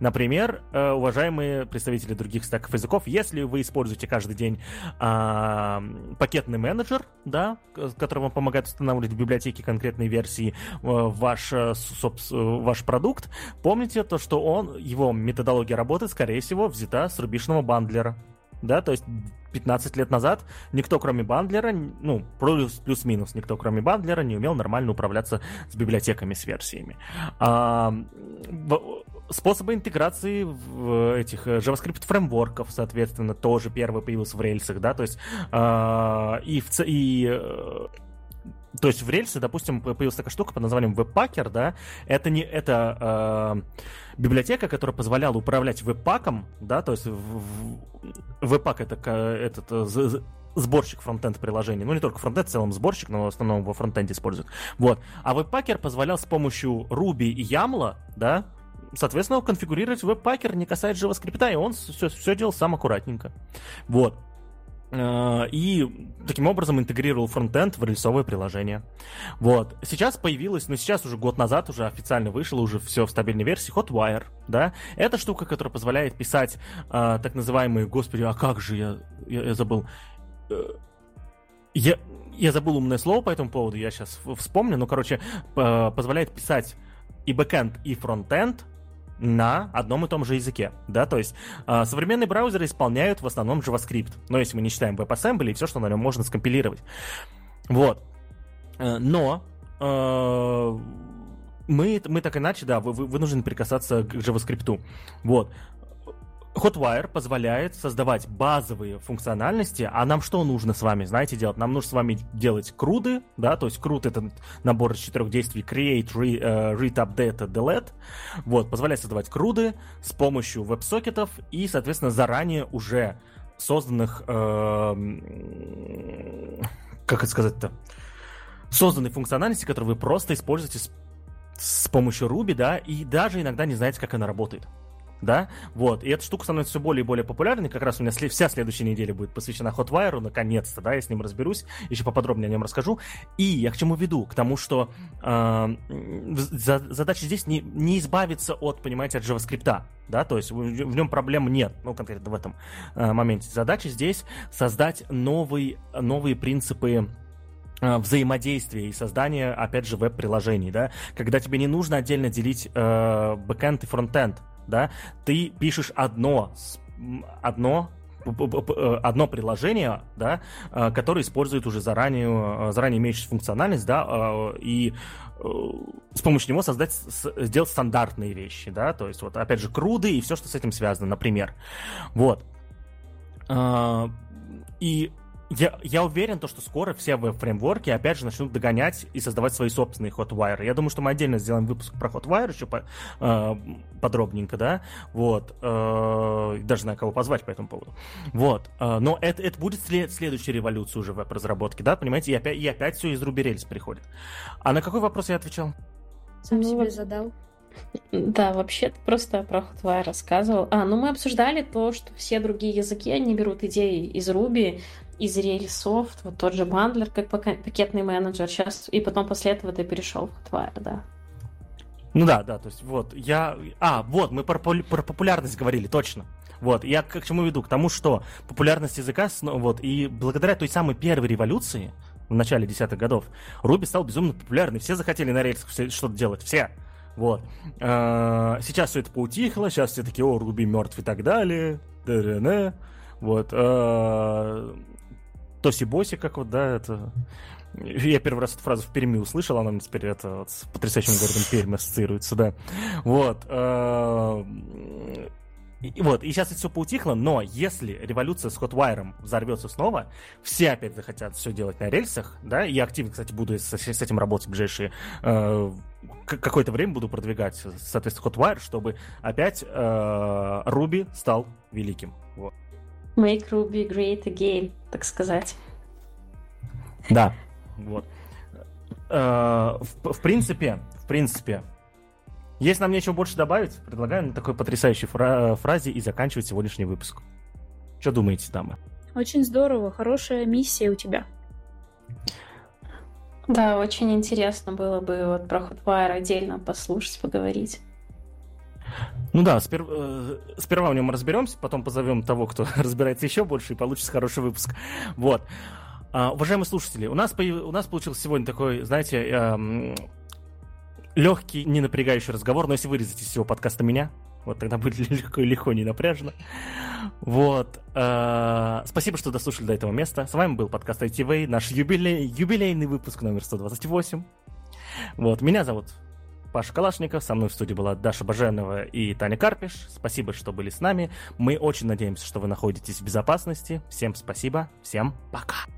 Например, э, уважаемые представители других стеков языков, если вы используете каждый день а, пакетный менеджер, да, который вам помогает устанавливать в библиотеке конкретной версии э, ваш, ваш продукт, помните то, что он, его методология работы, скорее всего, взята с рубишного бандлера да, то есть 15 лет назад никто, кроме бандлера, ну, плюс, плюс-минус, никто, кроме бандлера, не умел нормально управляться с библиотеками, с версиями. А, способы интеграции в этих э, JavaScript фреймворков, соответственно, тоже первый появился в рельсах, да, то есть а, и, в, и э, то есть в рельсы, допустим, появилась такая штука под названием Webpacker, да, это не это э, библиотека, которая позволяла управлять веб-паком, да, то есть веб-пак это этот э, сборщик фронтенд приложений. Ну, не только фронтенд, в целом сборщик, но в основном во фронтенде используют. Вот. А веб-пакер позволял с помощью Ruby и YAML, да, соответственно, конфигурировать веб-пакер, не касаясь JavaScript, и он все, все делал сам аккуратненько. Вот. Э, и таким образом интегрировал фронтенд в рельсовое приложение. Вот. Сейчас появилась, ну сейчас уже год назад уже официально вышло уже все в стабильной версии Hotwire, да. Это штука, которая позволяет писать э, так называемые, господи, а как же я, я, я забыл, э, я, я забыл умное слово по этому поводу, я сейчас вспомню, но, короче, э, позволяет писать и бэкенд, и фронтенд на одном и том же языке, да, то есть э, современные браузеры исполняют в основном JavaScript, но если мы не считаем WebAssembly и все, что на нем можно скомпилировать. Вот. Э, но э, мы, мы так иначе, да, вы, вы, вынуждены прикасаться к JavaScript. Вот. Hotwire позволяет создавать базовые функциональности, а нам что нужно с вами, знаете, делать? Нам нужно с вами делать круды, да, то есть крут это набор из четырех действий create, re, uh, read, update, delete, вот, позволяет создавать круды с помощью веб-сокетов и, соответственно, заранее уже созданных, э, как это сказать-то, созданной функциональности, которую вы просто используете с, с помощью Ruby, да, и даже иногда не знаете, как она работает да, вот, и эта штука становится все более и более популярной, как раз у меня вся следующая неделя будет посвящена Hotwire, наконец-то, да, я с ним разберусь, еще поподробнее о нем расскажу, и я к чему веду? К тому, что э, задача здесь не, не избавиться от, понимаете, от JavaScript, да, то есть в, нем проблем нет, ну, конкретно в этом э, моменте. Задача здесь создать новый, новые принципы э, взаимодействия и создания, опять же, веб-приложений, да, когда тебе не нужно отдельно делить э, и фронтенд, да, ты пишешь одно, одно э, одно приложение, да, э, которое использует уже заранее, э, заранее имеющуюся функциональность, да, и с помощью него создать, сделать стандартные вещи, да, то есть вот, опять же, круды и все, что с этим связано, например. Вот. И я, я уверен, то, что скоро все веб-фреймворки опять же начнут догонять и создавать свои собственные Hotwire. Я думаю, что мы отдельно сделаем выпуск про Hotwire еще по, э, подробненько, да, вот, э, даже на кого позвать по этому поводу. Вот, э, но это, это будет след, следующая революция уже в веб-разработке, да, понимаете, и опять, и опять все из Ruby Rails приходит. А на какой вопрос я отвечал? Сам ну, себе задал. Да, вообще просто про Hotwire рассказывал. А, ну мы обсуждали то, что все другие языки, они берут идеи из Ruby, из рельсов, вот тот же бандлер как пакетный менеджер, сейчас, и потом после этого ты перешел в Hotwire, да. Ну да, да, то есть вот, я... А, вот, мы про, про популярность говорили, точно. Вот, я к чему веду? К тому, что популярность языка, вот, и благодаря той самой первой революции, в начале десятых годов, Руби стал безумно популярный, все захотели на рельсах что-то делать, все. Вот. А, сейчас все это поутихло, сейчас все такие, о, Руби мертв и так далее. Вот. А, Тоси Боси, как вот, да, это... Я первый раз эту фразу в Перми услышал, она мне теперь это вот, с потрясающим городом Пермь ассоциируется, да. Вот. Э, и, вот, и сейчас это все поутихло, но если революция с Hotwire взорвется снова, все опять захотят все делать на рельсах, да, и активно, кстати, буду с, с этим работать в ближайшие э, какое-то время буду продвигать, соответственно, Hotwire, чтобы опять э, Ruby стал великим. Вот. Make Ruby great again, так сказать. Да, вот. Э, в, в принципе, в принципе, если нам нечего больше добавить, предлагаю на такой потрясающей фра- фразе и заканчивать сегодняшний выпуск. Что думаете, дамы? Очень здорово, хорошая миссия у тебя. Да, очень интересно было бы вот про Hotwire отдельно послушать, поговорить. Ну да, спер... Э, сперва в нем разберемся, потом позовем того, кто разбирается еще больше, и получится хороший выпуск. Вот. А, уважаемые слушатели, у нас, по... у нас получился сегодня такой, знаете, эм... легкий, не напрягающий разговор, но если вырезать из всего подкаста меня, вот тогда будет легко и легко, не напряжно. Вот. Э, спасибо, что дослушали до этого места. С вами был подкаст ITV, наш юбилей, юбилейный выпуск номер 128. Вот. Меня зовут Паша Калашников, со мной в студии была Даша Баженова и Таня Карпиш. Спасибо, что были с нами. Мы очень надеемся, что вы находитесь в безопасности. Всем спасибо, всем пока.